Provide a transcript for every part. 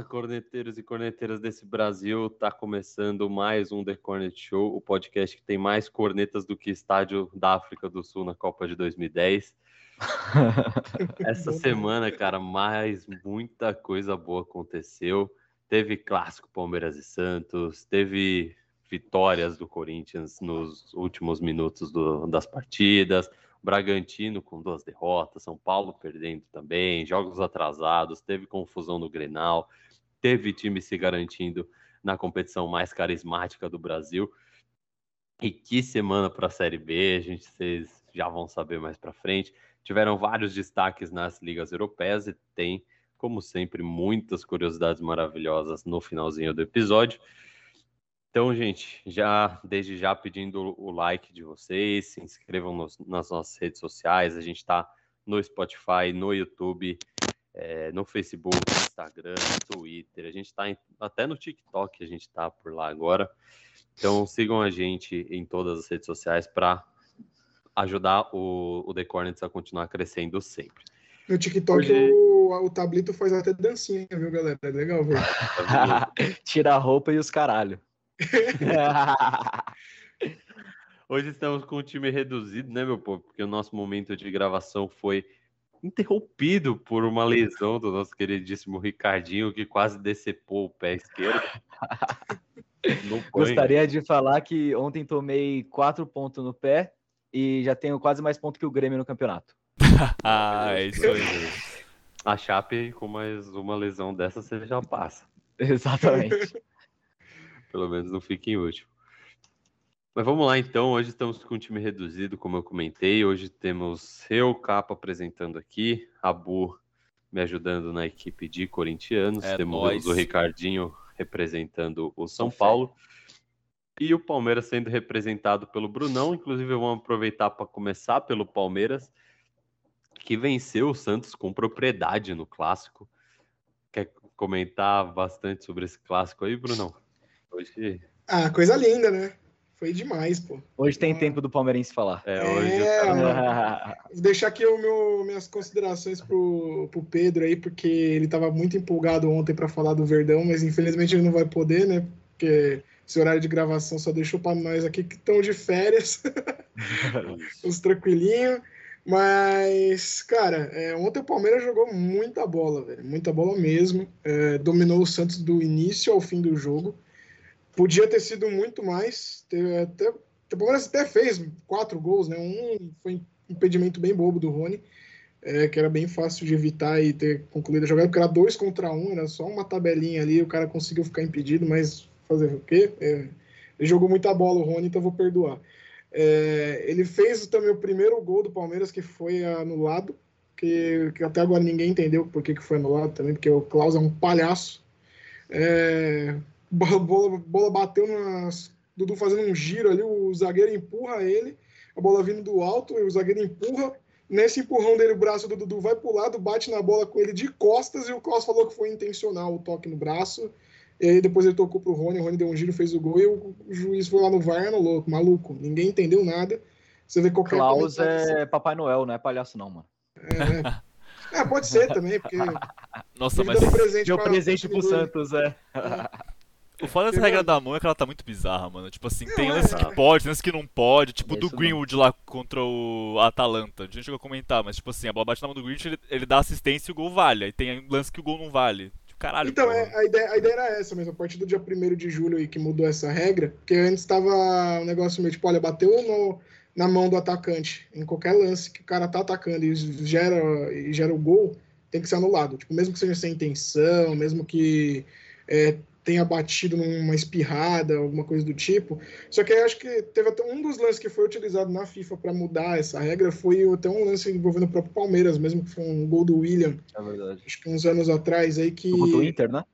Fala, corneteiros e corneteiras desse Brasil. Tá começando mais um The Cornet Show, o podcast que tem mais cornetas do que estádio da África do Sul na Copa de 2010. Essa semana, cara, mais muita coisa boa aconteceu. Teve clássico Palmeiras e Santos, teve vitórias do Corinthians nos últimos minutos do, das partidas, Bragantino com duas derrotas, São Paulo perdendo também, jogos atrasados, teve confusão no Grenal, teve time se garantindo na competição mais carismática do Brasil. E que semana para a Série B, a gente vocês já vão saber mais para frente. Tiveram vários destaques nas ligas europeias e tem, como sempre, muitas curiosidades maravilhosas no finalzinho do episódio. Então, gente, já desde já pedindo o like de vocês, se inscrevam nos, nas nossas redes sociais. A gente está no Spotify, no YouTube, é, no Facebook, Instagram, Twitter. A gente está até no TikTok, a gente está por lá agora. Então, sigam a gente em todas as redes sociais para ajudar o, o The Cornets a continuar crescendo sempre. No TikTok, Hoje... o, o Tablito faz até dancinha, viu, galera? É legal, viu? Tira a roupa e os caralho. Hoje estamos com um time reduzido, né, meu povo? Porque o nosso momento de gravação foi interrompido por uma lesão do nosso queridíssimo Ricardinho, que quase decepou o pé esquerdo. Gostaria de falar que ontem tomei quatro pontos no pé e já tenho quase mais pontos que o Grêmio no campeonato. ah, é isso aí. A Chape, com mais uma lesão dessa, você já passa. Exatamente. Pelo menos não fica em último. Mas vamos lá então, hoje estamos com um time reduzido, como eu comentei. Hoje temos eu, Capa, apresentando aqui, a Bu me ajudando na equipe de corintianos, é temos o Ricardinho representando o São Paulo e o Palmeiras sendo representado pelo Brunão. Inclusive, vamos aproveitar para começar pelo Palmeiras, que venceu o Santos com propriedade no clássico. Quer comentar bastante sobre esse clássico aí, Brunão? Hoje. Ah, coisa linda, né? Foi demais, pô. Hoje tem ah. tempo do palmeirense falar. É, hoje. É. Vou deixar aqui o meu, minhas considerações pro, pro Pedro aí, porque ele tava muito empolgado ontem para falar do Verdão, mas infelizmente ele não vai poder, né? Porque esse horário de gravação só deixou para nós aqui que estão de férias. Os tranquilinhos. Mas, cara, é, ontem o Palmeiras jogou muita bola, velho. Muita bola mesmo. É, dominou o Santos do início ao fim do jogo. Podia ter sido muito mais. Até, o Palmeiras até fez quatro gols, né? Um foi um impedimento bem bobo do Rony, é, que era bem fácil de evitar e ter concluído a jogada, porque era dois contra um, era só uma tabelinha ali, o cara conseguiu ficar impedido, mas fazer o quê? É, ele jogou muita bola, o Rony, então vou perdoar. É, ele fez também o primeiro gol do Palmeiras, que foi anulado, que, que até agora ninguém entendeu por que, que foi anulado também, porque o Klaus é um palhaço. É, bola, bola bateu nas. Dudu fazendo um giro ali, o zagueiro empurra ele, a bola vindo do alto, o zagueiro empurra. Nesse empurrão dele, o braço do Dudu vai pro lado, bate na bola com ele de costas e o Klaus falou que foi intencional o toque no braço. E aí depois ele tocou pro Rony, o Rony deu um giro, fez o gol e o juiz foi lá no VAR louco, maluco. Ninguém entendeu nada. Você vê qualquer Klaus é Papai Noel, não é palhaço não, mano. É, é. é pode ser também, porque. Nossa, mas presente deu presente pro Santos, é. é. O foda dessa regra da mão é que ela tá muito bizarra, mano. Tipo assim, tem lance que pode, tem lance que não pode. Tipo, do Greenwood lá contra o Atalanta. A gente chegou a comentar, mas tipo assim, a bola bate na mão do Greenwood, ele, ele dá assistência e o gol vale. Aí tem lance que o gol não vale. Tipo, caralho. Então, é, a, ideia, a ideia era essa mesmo. A partir do dia 1 de julho aí que mudou essa regra, porque antes tava um negócio meio tipo, olha, bateu no, na mão do atacante. Em qualquer lance que o cara tá atacando e gera, e gera o gol, tem que ser anulado. Tipo, mesmo que seja sem intenção, mesmo que. É, tenha batido numa espirrada, alguma coisa do tipo. Só que eu acho que teve até um dos lances que foi utilizado na FIFA para mudar essa regra foi até um lance envolvendo o próprio Palmeiras, mesmo que foi um gol do William. É verdade. Acho que uns anos atrás aí que. Do Inter, né?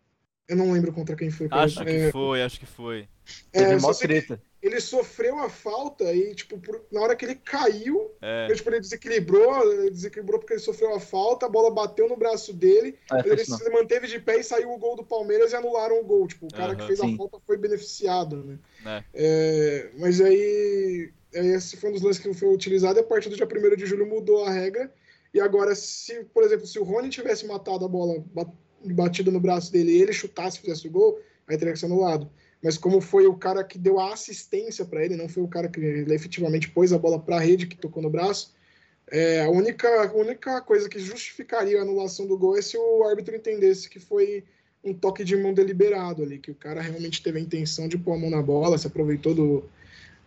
Eu não lembro contra quem foi. Acho que é... foi, acho que foi. É, Teve mó treta ele sofreu a falta e, tipo, por, na hora que ele caiu, é. ele, tipo, ele desequilibrou, ele desequilibrou porque ele sofreu a falta, a bola bateu no braço dele, é, ele se manteve de pé e saiu o gol do Palmeiras e anularam o gol. Tipo, o cara uhum, que fez sim. a falta foi beneficiado, né? É. é mas aí, esse foi um dos lances que foi utilizado e a partir do dia 1 de julho mudou a regra. E agora, se, por exemplo, se o Rony tivesse matado a bola batida no braço dele e ele chutasse e fizesse o gol, aí teria que ser anulado. Mas como foi o cara que deu a assistência para ele, não foi o cara que efetivamente pôs a bola para a rede, que tocou no braço, é, a, única, única coisa que justificaria a anulação do gol é se o árbitro entendesse que foi um toque de mão deliberado ali, que o cara realmente teve a intenção de pôr a mão na bola, se aproveitou do,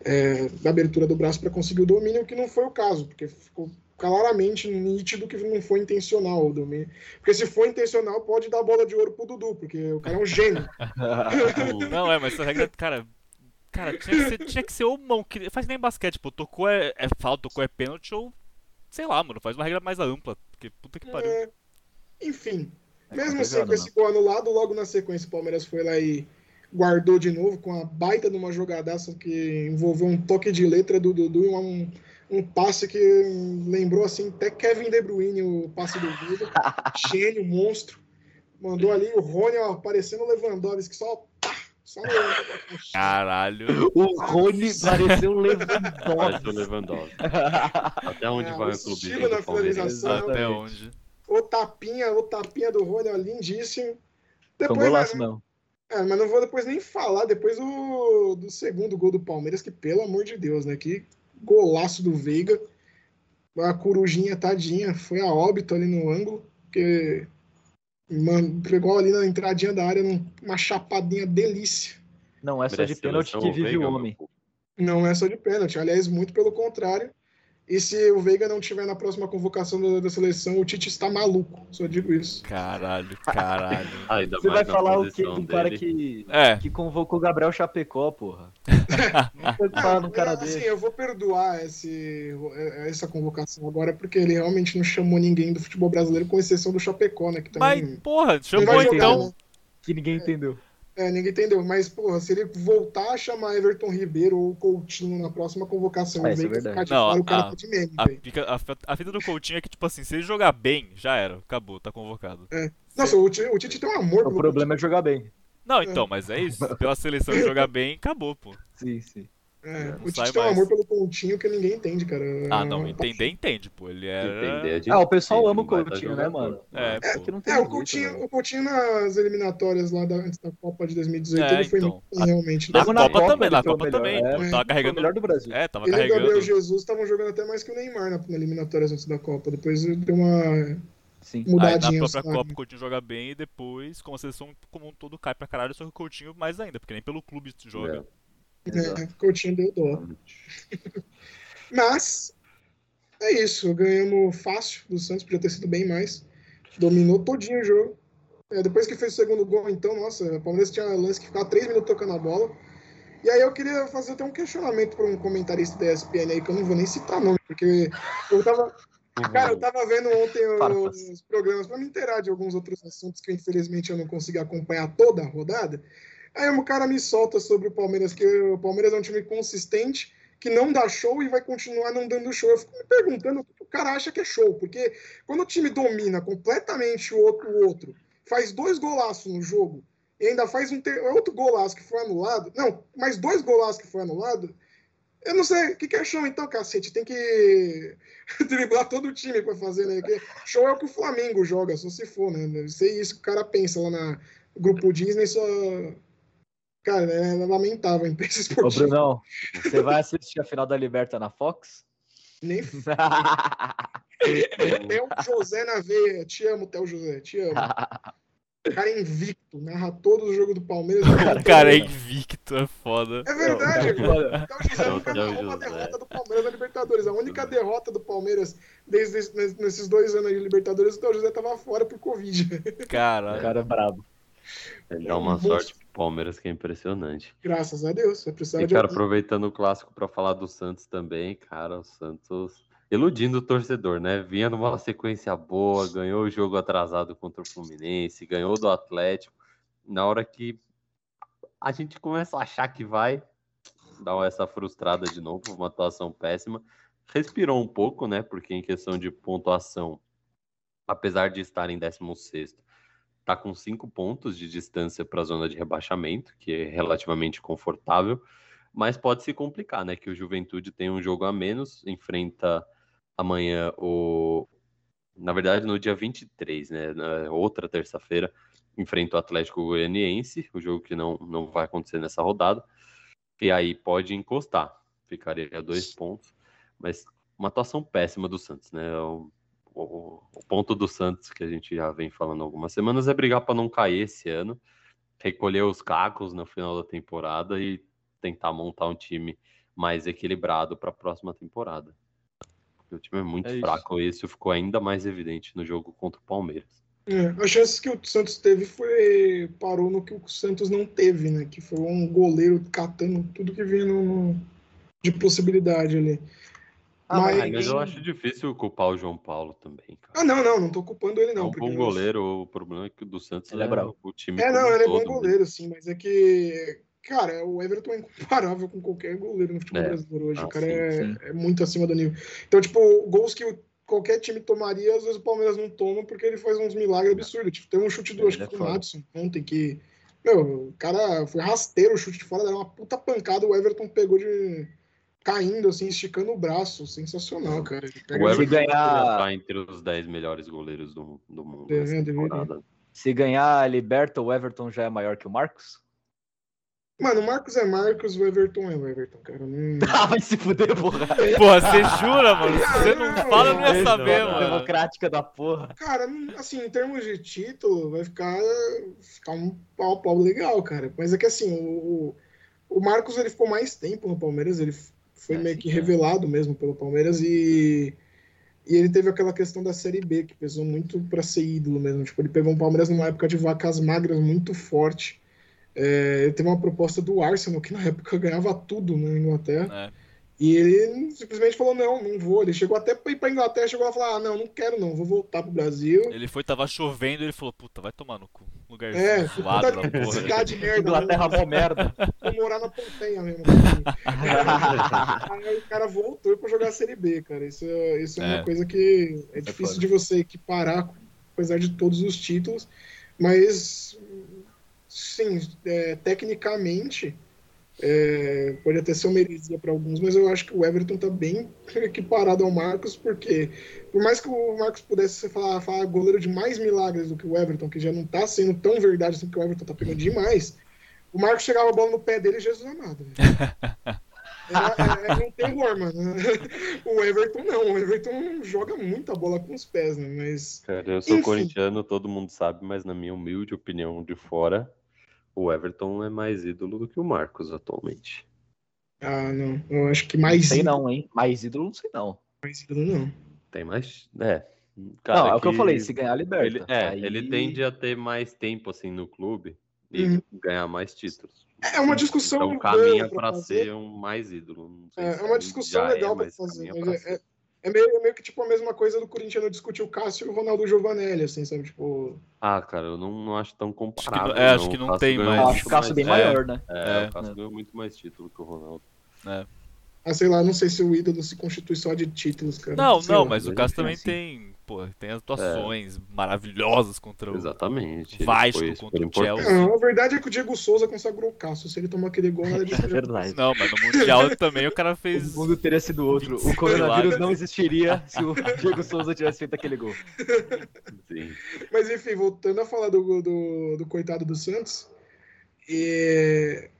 é, da abertura do braço para conseguir o domínio, que não foi o caso, porque ficou claramente nítido que não foi intencional o domínio. Porque se for intencional, pode dar bola de ouro pro Dudu, porque o cara é um gênio. não, é, mas essa regra, cara, cara, tinha que ser, tinha que ser ou mão, que faz nem basquete, pô, tocou é, é falta, tocou é pênalti, ou sei lá, mano, faz uma regra mais ampla, porque puta que pariu. É, enfim, é mesmo assim com esse gol anulado, logo na sequência o Palmeiras foi lá e guardou de novo com a baita de uma jogadaça que envolveu um toque de letra do Dudu e um, um passe que lembrou assim até Kevin De Bruyne, o passe do Dudu. Gênio, monstro. Mandou ali o Rony ó, parecendo o Lewandowski, só só Caralho. O Rony pareceu o Lewandowski. Pareceu Lewandowski. Até onde é, vai o clube? na finalização. Até onde? O tapinha, o tapinha do Rony, ó, lindíssimo. Depois, Foi um golaço, não. É, mas não vou depois nem falar depois do, do segundo gol do Palmeiras, que pelo amor de Deus, né? Que golaço do Veiga. A corujinha tadinha foi a óbito ali no ângulo, porque mano, pegou ali na entradinha da área, uma chapadinha delícia. Não é só de pênalti que vive o homem. Não é só de pênalti, aliás, muito pelo contrário. E se o Veiga não tiver na próxima convocação da, da, seleção, o Tite está maluco. Só digo isso. Caralho, caralho. Você vai falar o que do cara que, é. que convocou o Gabriel Chapecó, porra. não pode falar no cara dele. Assim, eu vou perdoar esse, essa convocação agora, porque ele realmente não chamou ninguém do futebol brasileiro, com exceção do Chapecó, né? Que também Mas, porra, chamou então. né? Que ninguém entendeu. É, ninguém entendeu. Mas, porra, se ele voltar a chamar Everton Ribeiro ou Coutinho na próxima convocação, é, vem é ficar de Não, fora, o cara a, tá de meme. A, a, a, fita do Coutinho é que, tipo assim, se ele jogar bem, já era. Acabou, tá convocado. É. Nossa, o, o Tite tem um amor O problema Coutinho. é jogar bem. Não, então, mas é isso. Pela seleção jogar bem, acabou, pô. Sim, sim. É, o Tite tem um amor pelo Coutinho que ninguém entende, cara. Ah, não, entender, entende, pô. Ele era. É ah, o pessoal ama o Coutinho, né, mano? É, é, pô. é o, Coutinho, né? o Coutinho nas eliminatórias lá da, antes da Copa de 2018, é, ele foi então. realmente. Na, na Copa, também, na Copa também. É, tava carregando. o melhor do Brasil. É, tava ele carregando. e o Gabriel Jesus estavam jogando até mais que o Neymar na, na eliminatórias antes da Copa. Depois deu uma. Sim. Mudadinha. Aí na própria Copa o Coutinho joga bem e depois, como a seleção como um todo cai pra caralho, só que o Coutinho mais ainda, porque nem pelo clube joga. É. É, Coutinho deu dó. Mas é isso, ganhamos fácil do Santos, podia ter sido bem mais. Dominou todinho o jogo. É, depois que fez o segundo gol, então, nossa, o Palmeiras tinha lance que ficava três minutos tocando a bola. E aí eu queria fazer até um questionamento para um comentarista da ESPN aí, que eu não vou nem citar nome, porque eu tava. Cara, eu tava vendo ontem os programas para me inteirar de alguns outros assuntos que infelizmente eu não consegui acompanhar toda a rodada. Aí o cara me solta sobre o Palmeiras, que o Palmeiras é um time consistente, que não dá show e vai continuar não dando show. Eu fico me perguntando o que o cara acha que é show, porque quando o time domina completamente o outro, o outro faz dois golaços no jogo, e ainda faz um outro golaço que foi anulado, não, mais dois golaços que foi anulado, eu não sei, o que, que é show então, cacete? Tem que driblar todo o time para fazer, né? Que show é o que o Flamengo joga, só se for, né? Deve ser isso que o cara pensa lá na grupo Disney, só Cara, é lamentável a imprensa esportiva. Ô, Brunão, você vai assistir a final da Liberta na Fox? Nem. Theo José na veia. Te amo, Theo José. Te amo. O cara é invicto, narra todo o jogo do Palmeiras. O cara é invicto, é foda. É verdade, é foda. Theo José nunca narrou uma derrota do Palmeiras na Libertadores. A única derrota do Palmeiras desde nesses dois anos de Libertadores, o Theo José tava fora por Covid. Cara, o cara é brabo. Ele dá uma sorte Palmeiras que é impressionante. Graças a Deus. Vai precisar e, cara, aproveitando o clássico para falar do Santos também, cara, o Santos iludindo o torcedor, né? Vinha numa sequência boa, ganhou o jogo atrasado contra o Fluminense, ganhou do Atlético. Na hora que a gente começa a achar que vai dar essa frustrada de novo, uma atuação péssima, respirou um pouco, né? Porque em questão de pontuação, apesar de estar em 16 está com cinco pontos de distância para a zona de rebaixamento, que é relativamente confortável, mas pode se complicar, né? Que o Juventude tem um jogo a menos, enfrenta amanhã o. Na verdade, no dia 23, né? Na outra terça-feira, enfrenta o Atlético Goianiense, o jogo que não, não vai acontecer nessa rodada. E aí pode encostar, ficaria a dois pontos. Mas uma atuação péssima do Santos, né? O, o, o ponto do Santos, que a gente já vem falando algumas semanas, é brigar para não cair esse ano, recolher os cacos no final da temporada e tentar montar um time mais equilibrado para a próxima temporada. O time é muito é fraco e isso ficou ainda mais evidente no jogo contra o Palmeiras. É, a chance que o Santos teve foi parou no que o Santos não teve, né? Que foi um goleiro catando tudo que vinha no, no de possibilidade ali. Ah, mas... mas... eu acho difícil culpar o João Paulo também. Cara. Ah, não, não, não tô culpando ele, não. É um bom goleiro, o problema é que o do Santos ele é, é o time. É, não, ele é bom goleiro, sim, mas é que Cara, o Everton é incomparável com qualquer goleiro no futebol é. brasileiro hoje. Ah, o cara sim, é, sim. é, muito acima do nível. Então, tipo, gols que qualquer time tomaria, às vezes o Palmeiras não toma porque ele faz uns milagres absurdos. Tipo, tem um chute do, acho que é foi o Madison ontem que. Meu, o cara foi rasteiro o chute de fora, era uma puta pancada. O Everton pegou de. Caindo, assim, esticando o braço. Sensacional, cara. o Everton ganhar... tá entre os 10 melhores goleiros do, do mundo. É, Se ganhar a Liberta, o Everton já é maior que o Marcos? Mano, o Marcos é Marcos, o Everton é o Everton, cara. Não... Ah, vai se fuder, porra. Porra, você jura, mano? Você não fala, eu não ia saber, mano. Democrática da porra. Cara, assim, em termos de título, vai ficar, ficar um pau pau legal, cara. Mas é que assim, o, o Marcos ele ficou mais tempo no Palmeiras, ele foi é, meio que é. revelado mesmo pelo Palmeiras e. E ele teve aquela questão da Série B, que pesou muito para ser ídolo mesmo. Tipo, ele pegou o Palmeiras numa época de vacas magras muito forte. É, ele teve uma proposta do Arsenal, que na época ganhava tudo na Inglaterra. É. E ele simplesmente falou: não, não vou. Ele chegou até pra ir pra Inglaterra, chegou lá e falou: ah, não, não quero não, vou voltar pro Brasil. Ele foi, tava chovendo, ele falou: puta, vai tomar no cu. Lugar é, zoado na porra. Cidade merda. Inglaterra mó merda. Vou morar na Pontenha mesmo. Aí o cara voltou pra jogar a Série B, cara. Isso, isso é, é uma coisa que é, é difícil de você equiparar, apesar de todos os títulos. Mas sim, é, tecnicamente, é, pode até ser uma heresia para alguns, mas eu acho que o Everton está bem equiparado ao Marcos, porque por mais que o Marcos pudesse falar, falar goleiro de mais milagres do que o Everton, que já não está sendo tão verdade assim, que o Everton está pegando demais, o Marcos chegava a bola no pé dele Jesus amado. É, é, é, um terror, mano. O Everton não, o Everton joga muita bola com os pés, né? Mas. Cara, eu sou enfim. corintiano, todo mundo sabe, mas na minha humilde opinião de fora, o Everton é mais ídolo do que o Marcos atualmente. Ah, não. Eu acho que mais. Não sei ídolo... não, hein? Mais ídolo não sei não. Mais ídolo não. Tem mais. É. Cara, não, é o que eu falei, se ganhar liberta. Ele, é, aí... ele tende a ter mais tempo assim no clube e uhum. ganhar mais títulos. É uma discussão. Então caminha para ser um mais ídolo. É, é, uma discussão legal é, para fazer. É, é, meio, é meio que tipo a mesma coisa do Corinthians discutir o Cássio e o Ronaldo Giovanelli, assim, sabe? Tipo. Ah, cara, eu não, não acho tão comparável. Acho que, é, acho que não tem mais. Acho o Cássio bem maior, né? É, o Cássio ganhou muito mais título que o Ronaldo. É. Ah, sei lá, não sei se o ídolo se constitui só de títulos, cara. Não, sei não, lá. mas o Cássio também tem pô, tem atuações é. maravilhosas contra o Exatamente. Vasco, contra o Chelsea. Não, a verdade é que o Diego Souza consagrou o Cássio. Se ele tomar aquele gol, nada de É verdade. Não, mas no Mundial também o cara fez. O mundo teria sido outro. O coronavírus não existiria se o Diego Souza tivesse feito aquele gol. Sim. Mas enfim, voltando a falar do, do, do coitado do Santos. E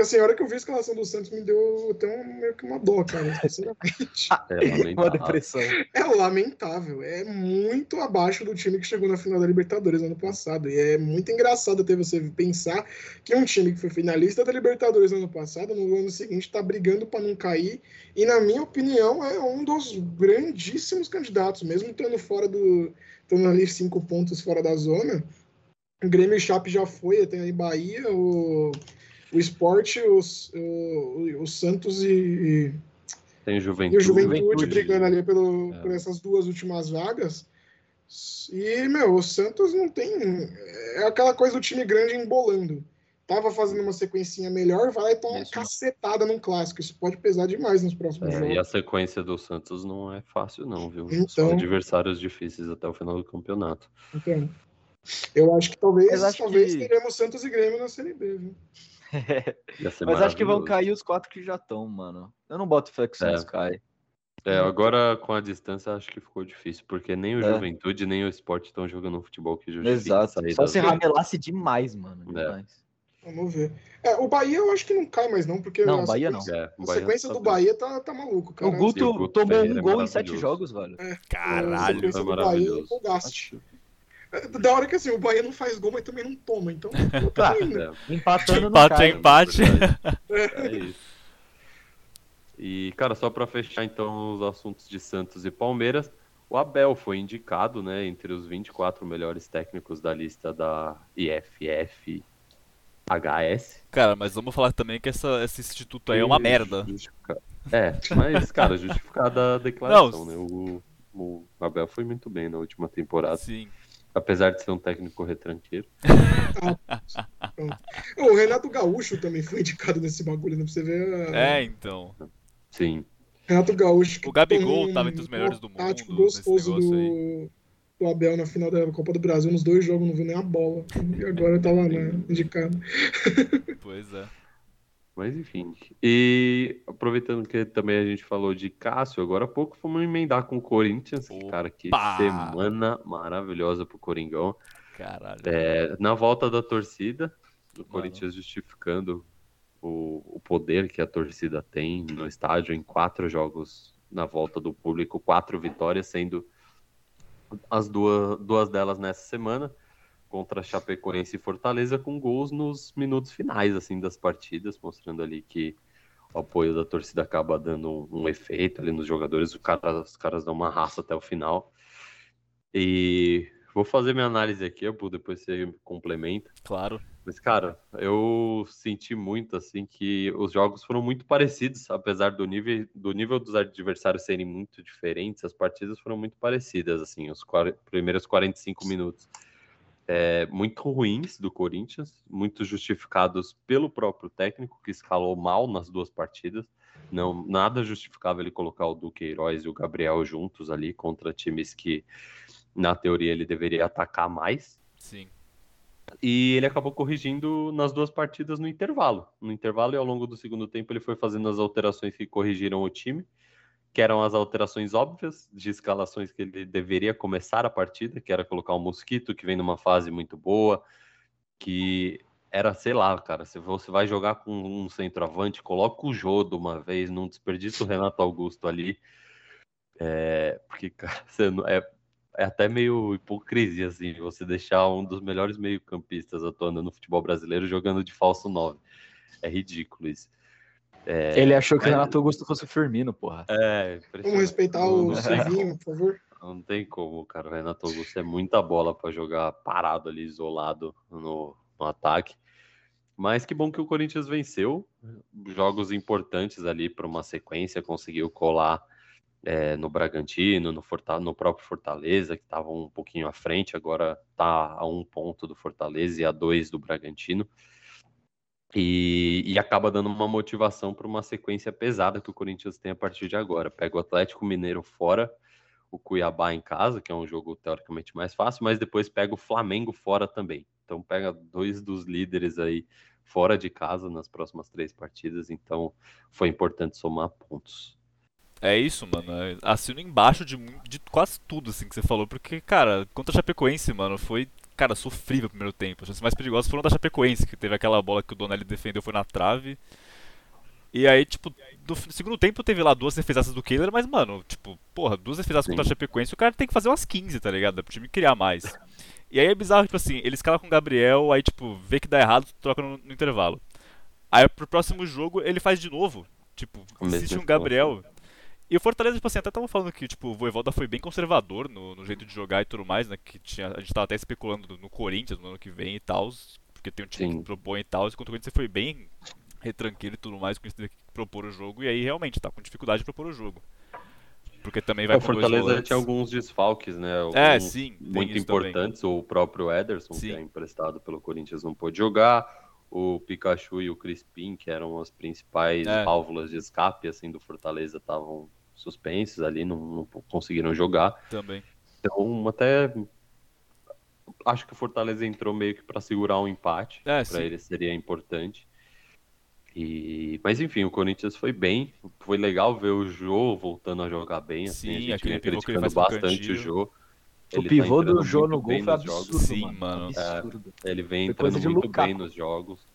assim, a hora que eu vi a escalação do Santos me deu até um, meio que uma dó, cara, sinceramente. é uma depressão. É lamentável. É muito abaixo do time que chegou na final da Libertadores ano passado. E é muito engraçado até você pensar que um time que foi finalista da Libertadores ano passado, no ano seguinte, está brigando para não cair. E, na minha opinião, é um dos grandíssimos candidatos, mesmo estando fora do. estando ali cinco pontos fora da zona. O Grêmio e Chape já foi, tem aí Bahia, o o esporte, os, o, o Santos e, Tem Juventude. e o Juventude, Juventude. brigando ali pelo, é. por essas duas últimas vagas. E, meu, o Santos não tem. É aquela coisa do time grande embolando. Tava fazendo uma sequencinha melhor, vai lá e toma uma cacetada num clássico. Isso pode pesar demais nos próximos é, jogos. E a sequência do Santos não é fácil, não, viu? Então, São adversários difíceis até o final do campeonato. Então, eu acho que talvez, acho talvez que... teremos Santos e Grêmio na Série B, viu? Mas acho que vão cair os quatro que já estão, mano. Eu não boto fé que o Santos é. cai. É, agora com a distância acho que ficou difícil, porque nem o É. Juventude nem o esporte estão jogando um futebol que justifique Exato. Só das se ramelasse demais, mano. É. Demais. Vamos ver. É, o Bahia eu acho que não cai mais, não, porque Não, a Bahia não. sequência, É, o a Bahia sequência tá do. Bahia tá, tá maluco, cara. O Guto, E o Guto tomou um é gol em sete jogos, velho. A Caralho. sequência foi do Bahia é maravilhoso. empolgaste. É, Da hora que assim, o Bahia não faz gol, mas também não toma, então Tá. tá indo. É, Empatando no Empate, cai. hein? Empate. É isso. E, cara, só pra fechar então os assuntos de Santos e Palmeiras, o Abel foi indicado, né, entre os 24 melhores técnicos da lista da IFF HS. Cara, mas vamos falar também que essa, esse instituto aí é uma merda. É, mas, cara, justificada a declaração, né? O, o Abel foi muito bem na última temporada, Sim. Apesar de ser um técnico retranqueiro. O Renato Gaúcho também foi indicado nesse bagulho, né? Pra você ver. a- É, então. Sim. Renato Gaúcho. O Gabigol tomou um tava entre os melhores do tático mundo nesse gostoso do, do Abel na final da Copa do Brasil. Nos dois jogos não viu nem a bola. E agora tava né, indicado. Pois é. Mas enfim. E aproveitando que também a gente falou de Cássio, agora há pouco fomos emendar com o Corinthians. que, Cara, que Opa! semana maravilhosa pro Coringão. Caralho. É, na volta da torcida, o Corinthians justificando o, o poder que a torcida tem no estádio em quatro jogos na volta do público, quatro vitórias, sendo as duas, duas delas nessa semana contra Chapecoense e Fortaleza com gols nos minutos finais assim das partidas, mostrando ali que o apoio da torcida acaba dando um, um efeito ali nos jogadores, o cara, os caras dão uma raça até o final. E vou fazer minha análise aqui, Abu, depois você complementa. Claro. Mas, cara, eu senti muito, assim, que os jogos foram muito parecidos, apesar do nível, do nível dos adversários serem muito diferentes, as partidas foram muito parecidas, assim, os primeiros 45 minutos. É, muito ruins do Corinthians, muito justificados pelo próprio técnico, que escalou mal nas duas partidas. Não, nada justificava ele colocar o Duqueiroz e o Gabriel juntos ali contra times que, na teoria, ele deveria atacar mais. Sim. E ele acabou corrigindo nas duas partidas no intervalo. No intervalo e ao longo do segundo tempo ele foi fazendo as alterações que corrigiram o time, que eram as alterações óbvias de escalações que ele deveria começar a partida, que era colocar o Mosquito, que vem numa fase muito boa, que era, sei lá, cara, se você vai jogar com um centroavante, coloca o Jodo uma vez, não desperdiça o Renato Augusto ali, é, porque, cara, não- é, é até meio hipocrisia, assim, você deixar um dos melhores meio-campistas atuando no futebol brasileiro jogando de falso 9. É ridículo isso. É, Ele achou que o mas- Renato Augusto fosse o Firmino, porra. é Vamos respeitar o não tem Silvinho, por favor. não tem como, cara. O Renato Augusto é muita bola para jogar parado ali, isolado no, no ataque. Mas que bom que o Corinthians venceu. Jogos importantes ali para uma sequência, conseguiu colar é, no Bragantino, no, no próprio Fortaleza, que estava um pouquinho à frente, agora está a um ponto do Fortaleza e a dois do Bragantino. E, e acaba dando uma motivação para uma sequência pesada que o Corinthians tem a partir de agora. Pega o Atlético Mineiro fora, o Cuiabá em casa, que é um jogo teoricamente mais fácil, mas depois pega o Flamengo fora também. Então pega dois dos líderes aí fora de casa nas próximas três partidas, então foi importante somar pontos. É isso, mano. É- Assino embaixo de, de quase tudo, assim, que você falou. Porque, cara, contra a Chapecoense, mano, foi, cara, sofrível o primeiro tempo. As chances mais perigosas foram da Chapecoense, que teve aquela bola que o Donelli defendeu, foi na trave. E aí, tipo, no segundo tempo teve lá duas defesaças do Kehler, mas, mano, tipo, porra, duas defesaças contra a Sim. Chapecoense, o cara tem que fazer umas 15, tá ligado? Pro time criar mais. E aí é bizarro, tipo assim, ele escala com o Gabriel, aí, tipo, vê que dá errado, troca no, no intervalo. Aí pro próximo jogo ele faz de novo. Tipo, existe um. Gabriel. E o Fortaleza, tipo assim, até tava falando que, tipo, o Voivoda foi bem conservador no, no jeito de jogar e tudo mais, né? Que tinha, a gente tava até especulando no, no Corinthians no ano que vem e tal, porque tem um time Sim. que propõe e tal, enquanto o Corinthians foi bem retranqueiro e tudo mais, com isso de propor o jogo, e aí realmente tá com dificuldade de propor o jogo. Porque também vai o com dois Fortaleza tinha alguns desfalques, né? É, Alguns sim, tem muito isso também. importantes. O próprio Ederson, Sim. que é emprestado pelo Corinthians, não pôde jogar. O Pikachu e o Crispim, que eram as principais É. válvulas de escape assim do Fortaleza, estavam suspensos ali, não, não conseguiram jogar. Também. Então, até acho que o Fortaleza entrou meio que para segurar um empate. É, para ele seria importante. E... Mas enfim, o Corinthians foi bem. Foi legal ver o Jô voltando a jogar bem. Assim, Sim, a gente vinha criticando bastante o. Jô. O Ele tá pivô do entrando Jô no gol foi absurdo, Sim, mano. Absurdo. Ele vem Foi entrando muito Lukaku. bem nos jogos.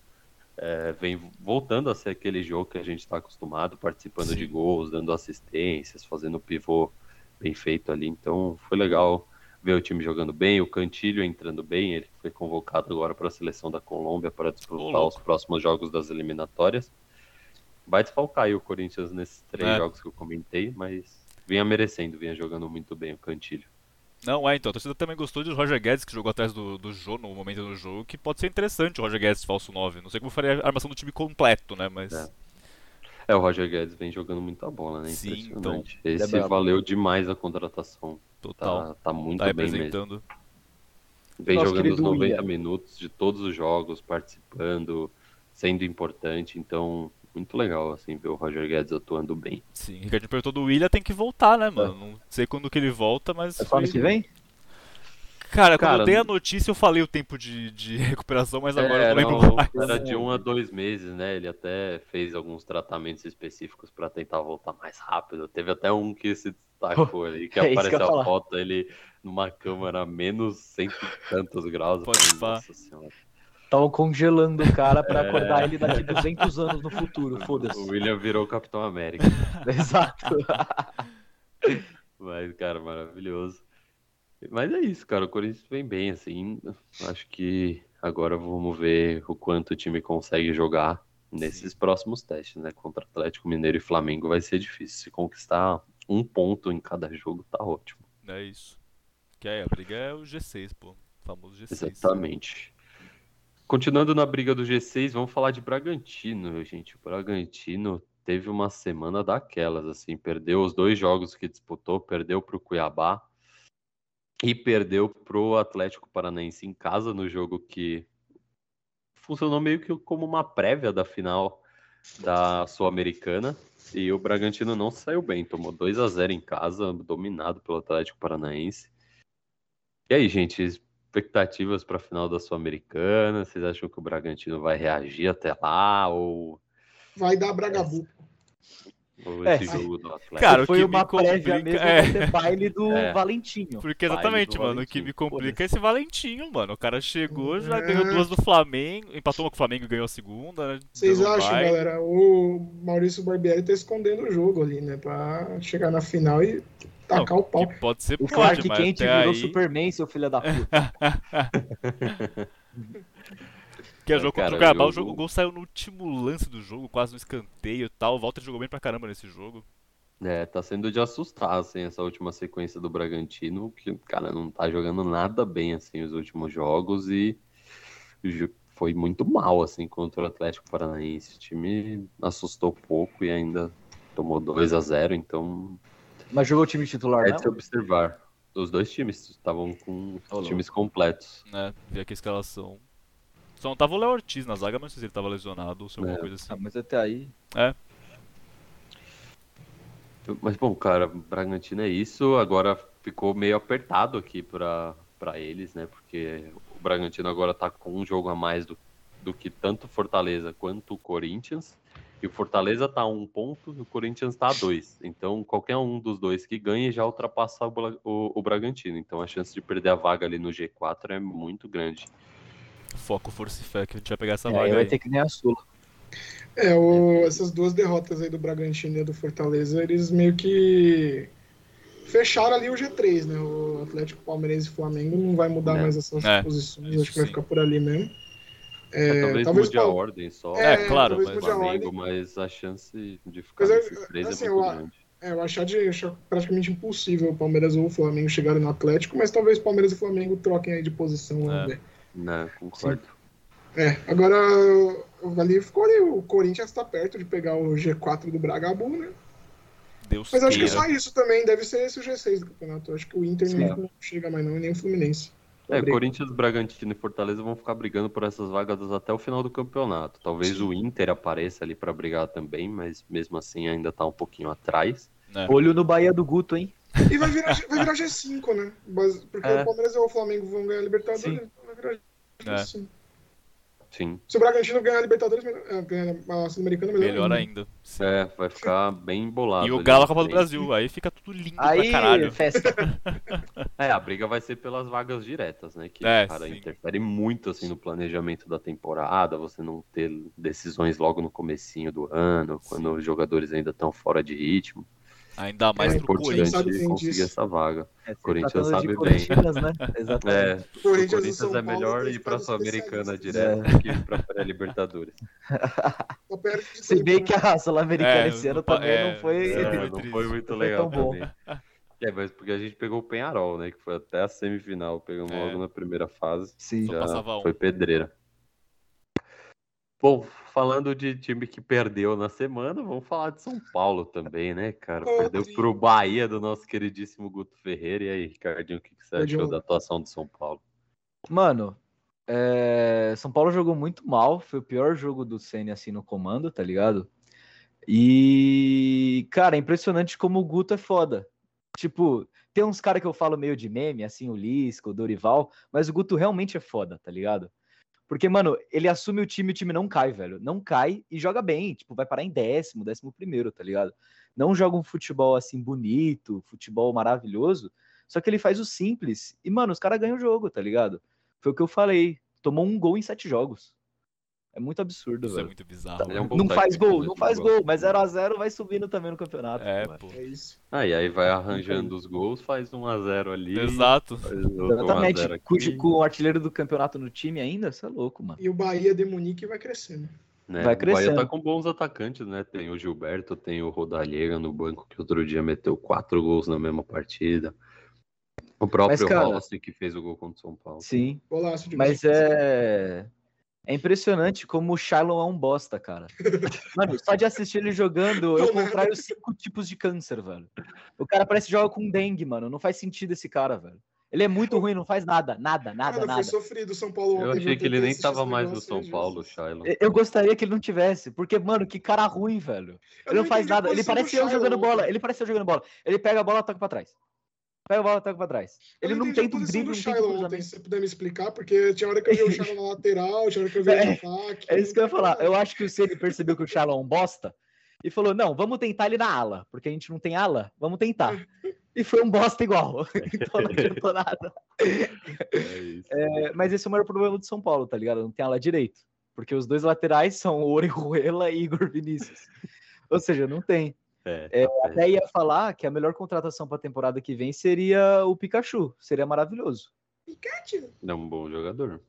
É, vem voltando a ser aquele jogo que a gente está acostumado, participando Sim. de gols, dando assistências, fazendo pivô bem feito ali. Então foi legal ver o time jogando bem, o Cantilho entrando bem. Ele foi convocado agora para a seleção da Colômbia para disputar os próximos jogos das eliminatórias. Vai desfalcar aí o Corinthians nesses três É. jogos que eu comentei, mas vinha merecendo, vinha jogando muito bem o Cantilho. Não, é, então, a torcida também gostou de Roger Guedes, que jogou atrás do, do Jô no momento do jogo, que pode ser interessante o Roger Guedes de falso 9. Não sei como faria a armação do time completo, né, mas... É. É, o Roger Guedes vem jogando muita bola, né? Sim, Impressionante. é Esse brabo. valeu demais a contratação. Total. Tá, tá muito Tá bem mesmo. representando. Vem Nosso jogando os querido 90 William. minutos de todos os jogos, participando, sendo importante. Então, muito legal, assim, ver o Roger Guedes atuando bem. Sim, Ricardinho perguntou do William, tem que voltar, né, mano? Não sei quando que ele volta, mas... É só ano que vem? Cara, quando Cara, eu dei a não- notícia eu falei o tempo de, de recuperação, mas agora É, eu não lembro mais. era de um a dois meses, né? Ele até fez alguns tratamentos específicos para tentar voltar mais rápido. Teve até um que se destacou ali, que É que apareceu ia a foto ele numa câmera menos cento e tantos graus. Pode pá. Nossa senhora. Estavam congelando o cara pra É. acordar ele daqui 200 anos no futuro, O foda-se. William virou Capitão América. Exato. Mas, cara, maravilhoso. Mas é isso, cara. O Corinthians vem bem, assim. Acho que agora vamos ver o quanto o time consegue jogar nesses próximos testes, né? Contra Atlético Mineiro e Flamengo vai ser difícil. Se conquistar um ponto em cada jogo, tá ótimo. É isso. Que aí, a briga é o G6, pô. O famoso G6. Exatamente. Continuando na briga do G6, vamos falar de Bragantino, gente. O Bragantino teve uma semana daquelas, assim, perdeu os dois jogos que disputou, perdeu para o Cuiabá e perdeu para o Atlético Paranaense em casa no jogo que funcionou meio que como uma prévia da final da Sul-Americana. E o Bragantino não saiu bem, tomou 2 a 0 em casa, dominado pelo Atlético Paranaense. E aí, gente, expectativas para a final da Sul-Americana? Vocês acham que o Bragantino vai reagir até lá ou, Vai dar Bragabu. ou É, esse sim. jogo do Atlético? Cara, o Foi que uma me prévia complica- mesmo é. baile do É. Valentinho. Porque Baile exatamente, mano, o que me complica é esse Valentinho, mano. O cara chegou, já É. ganhou duas do Flamengo, empatou uma com o Flamengo e ganhou a segunda, né? Vocês acham, bye. galera? O Maurício Barbieri tá escondendo o jogo ali, né? Pra chegar na final e tacar o pau. Que pode ser, O pode, Clark mas Kent virou aí... Superman, seu filho da puta. Que é jogo contra cara, o Cuiabá, o, jogo- jogo, o gol saiu no último lance do jogo, quase no escanteio e tal. O Walter jogou bem pra caramba nesse jogo. É, tá sendo de assustar, assim, essa última sequência do Bragantino, que, cara, não tá jogando nada bem, assim, os últimos jogos e foi muito mal, assim, contra o Atlético Paranaense. O time assustou pouco e ainda tomou 2 a 0 então Mas jogou o time titular, é não? de se observar. Os dois times estavam com louco. times completos. né? Ver aqui a escalação. Só não tava o Léo Ortiz na zaga, mas não sei se ele tava lesionado ou se alguma É. coisa assim. Ah, mas até aí. Mas, bom, cara, Bragantino é isso. Agora ficou meio apertado aqui para eles, né? Porque o Bragantino agora tá com um jogo a mais do, do que tanto Fortaleza quanto o Corinthians. E o Fortaleza tá a um ponto e o Corinthians tá a dois. Então, qualquer um dos dois que ganhe já ultrapassa o, o, o Bragantino. Então, a chance de perder a vaga ali no G4 é muito grande. Foco, força e fé que a gente vai pegar essa É, vaga aí vai aí. ter que nem a Sula. É, o- essas duas derrotas aí do Bragantino e do Fortaleza, eles meio que fecharam ali o G3, né? O Atlético Palmeirense e Flamengo não vai mudar É. mais essas É, posições, acho que vai ficar por ali mesmo. É, talvez, talvez mude a ordem só. É, claro, talvez mas- mude a Flamengo, ordem. mas a chance de ficar Mas eu- três assim, é muito eu- grande. É, eu achar, de, achar praticamente impossível o Palmeiras ou o Flamengo chegarem no Atlético, mas talvez Palmeiras e Flamengo troquem aí de posição, É. ver. Né, concordo. É, agora ali ficou ali, o Corinthians tá perto de pegar o G4 do Bragabu, né? Deus Mas acho que só isso também deve ser esse o G6 do campeonato. Eu acho que o Inter Sim. não chega mais não, e nem o Fluminense. É. Corinthians, Bragantino e Fortaleza vão ficar brigando por essas vagas até o final do campeonato. Talvez o Inter apareça ali para brigar também, mas mesmo assim ainda tá um pouquinho atrás. né? Olho no Bahia do Guto, hein? E vai virar, vai virar G5, né? Porque É. o Palmeiras e o Flamengo vão ganhar a Libertadores, Sim. então vai virar É. G5. Sim. Se o Bragantino ganhar a Libertadores, eh, ganhar a Sul-Americana, melhor, Melhor ainda. Sim. É, vai ficar bem embolado. E o Galo a Copa do. Brasil. Aí fica tudo lindo Aí, pra caralho. festa. É, a briga vai ser pelas vagas diretas, né? Que, É, cara, sim. interfere muito, assim, no planejamento da temporada, você não ter decisões logo no comecinho do ano, quando os jogadores ainda estão fora de ritmo. Ainda mais É pro Corinthians. sabe bem conseguir disso. essa vaga. É, Corinthians tratando sabe bem. Corinthians, né? É, o Corinthians Corinthians é Paulo melhor ir pra estados Sul-Americana especialistas. direto do que ir pra pré-Libertadores. Só perde de Se bem que a Sul-Americana É, esse ano não também é, não foi. é, É, foi não triste. foi muito Não foi legal bom. também. É, mas porque a gente pegou o Penharol, né? Que foi até a semifinal, pegamos É. logo na primeira fase. Sim. Só Já passava um. foi pedreira. Bom, falando de time que perdeu na semana, vamos falar de São Paulo também, né, cara? Ô, Perdeu Cri. pro Bahia do nosso queridíssimo Guto Ferreira. E aí, Ricardinho, o que, que você achou da atuação do São Paulo? Mano, é, São Paulo jogou muito mal. Foi o pior jogo do Ceni assim no comando, tá ligado? E, cara, é impressionante como o Guto é foda. Tipo, tem uns caras que eu falo meio de meme, assim, o Lisca, o Dorival, mas o Guto realmente é foda, tá ligado? Porque, mano, ele assume o time, o time não cai, velho. Não cai e joga bem. Tipo, vai parar em décimo, décimo primeiro, tá ligado? Não joga um futebol assim bonito, futebol maravilhoso. Só que ele faz o simples. E, mano, os caras ganham o jogo, tá ligado? Foi o que eu falei. Tomou um gol em sete jogos. É muito absurdo, Isso é velho. muito bizarro. Ele é um né? Não faz gol, não faz gol, mas 0x0 vai subindo também no campeonato. É, pô. É isso. Ah, e aí vai arranjando os gols, faz 1x0 ali. Exato. Exatamente. 1x0 Com, o artilheiro do campeonato no time ainda, você é louco, mano. E o Bahia de Munique vai crescendo. né? vai O Bahia crescendo. tá com bons atacantes, né? Tem o Gilberto, tem o Rodallega no banco, que outro dia meteu quatro gols na mesma partida. O próprio cara- Rossi, que fez o gol contra o São Paulo. Sim. Golaço de Mas é. É impressionante como o Shailon é um bosta, cara. Mano, só de assistir ele jogando, eu contraio cinco tipos de câncer, velho. O cara parece que joga com dengue, mano. Não faz sentido esse cara, velho. Ele é muito ruim, não faz nada, nada, nada, Cara, nada. foi sofrido São Paulo ontem. Eu achei que ele nem tava mais no São. Paulo, Shailon. Eu- gostaria que ele não tivesse, porque, mano, que cara ruim, velho. Eu Ele não faz entendi a nada. Ele parece eu jogando bola. Ele parece eu jogando bola. Ele pega a bola, toca pra trás. Pega a bola, toca pra trás. Ele não um posição drible, do um Shailon ontem, se você puder me explicar, porque tinha hora que eu vi o Shailon na lateral, tinha hora que eu vi ele no ataque. É isso que eu ia falar. Eu acho que o Ceni percebeu que o Shailon é um bosta e falou: não, vamos tentar ele na ala, porque a gente não tem ala, vamos tentar. E foi um bosta igual. então não adiantou nada. É isso. É, mas esse é o maior problema do São Paulo, tá ligado? Não tem ala direito. Porque os dois laterais são o Orejuela e Igor Vinícius. Ou seja, não tem. É, É. Até ia falar que a melhor contratação para a temporada que vem seria o Pikachu. Seria maravilhoso. Pikachu. é um bom jogador.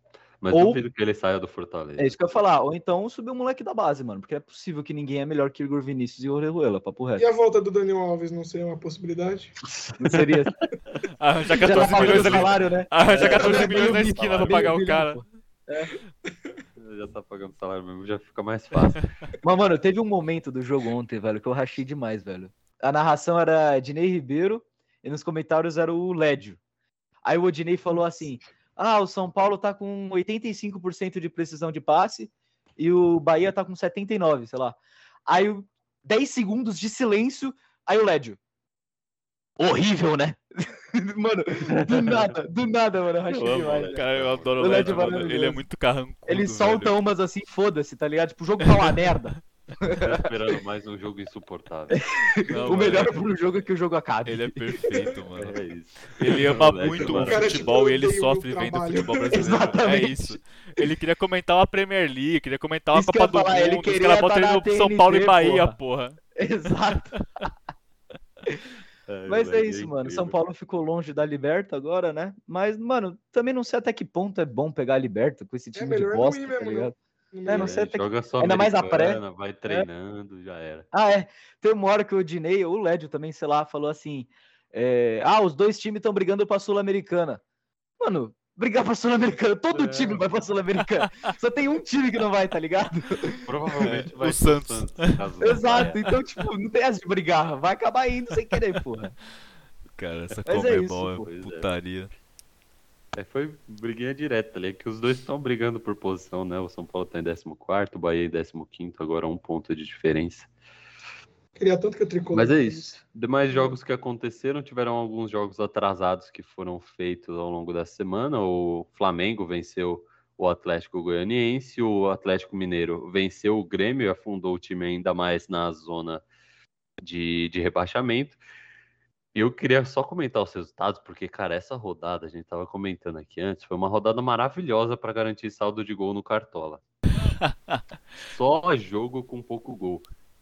Mas Ou- duvido que ele saia do Fortaleza. É isso que eu ia falar. Ou então subir o moleque da base, mano. Porque é possível que ninguém é melhor que Igor Vinícius e Orejuela, papo reto. E a volta do Daniel Alves não seria uma possibilidade? Não seria. Arranja Já tá 14 pagando milhões ali. salário, né? Arranja É, 14 meio milhões na esquina pra pagar o cara. pô. Já tá pagando salário mesmo, já fica mais fácil. Mas, mano, teve um momento do jogo ontem, velho, que eu rachei demais, velho. A narração era Dinei Ribeiro e nos comentários era o Lédio. Aí o Odinei falou assim: Ah, o São Paulo tá com 85% de precisão de passe e o Bahia tá com 79%, sei lá. Aí o- 10 segundos de silêncio, aí o Lédio. Horrível, né? mano, do nada, do nada, mano. Eu Eu amo, demais. velho. Cara, eu adoro o Led Led, mano. Ele é muito carrancudo, Ele velho. solta umas assim, foda-se, tá ligado? Tipo, o jogo tá uma merda. Tô esperando mais um jogo insuportável. Não, o mano, melhor pro jogo é que o jogo acabe. Ele é perfeito, mano. É isso. Ele ama Led muito é o futebol e ele sofre vendo o futebol brasileiro. É Exatamente. isso. Ele queria comentar uma Premier League, queria comentar uma Isso que Copa do falar, ele Mundo. Os queria caras botam tá ele na no São Paulo e TNT, Bahia, porra. porra. Exato. É, Mas é isso, mano. incrível. São Paulo ficou longe da Liberta agora, né? Mas, mano, também não sei até que ponto é bom pegar a Liberta com esse time de melhor não bosta, tá ligado? É, não sei até que- joga só ainda mais a pré. Vai treinando, já era. Ah, é. Tem uma hora que o Dinei, o Lédio também, sei lá, falou assim: é, Ah, os dois times estão brigando pra Sul-Americana. Mano, brigar pra Sul-Americana, todo É. time vai pra Sul-Americana. Só tem um time que não vai, tá ligado? Provavelmente É, vai o Santos. caso- Exato. Então, tipo, não tem essa de brigar. Vai acabar indo sem querer, porra. Cara, essa é Comebol é, isso, pô. putaria. É, foi briguinha direta ali, que os dois estão brigando por posição, né? O São Paulo tá em 14, o Bahia em 15, agora um ponto de diferença. Queria tanto que o tricolor. Mas é isso. Demais jogos que aconteceram, tiveram alguns jogos atrasados que foram feitos ao longo da semana. O Flamengo venceu o Atlético Goianiense. O Atlético Mineiro venceu o Grêmio e afundou o time ainda mais na zona de, de rebaixamento. Eu queria só comentar os resultados, porque, cara, essa rodada, a gente estava comentando aqui antes, foi uma rodada maravilhosa para garantir saldo de gol no Cartola. só jogo com pouco gol.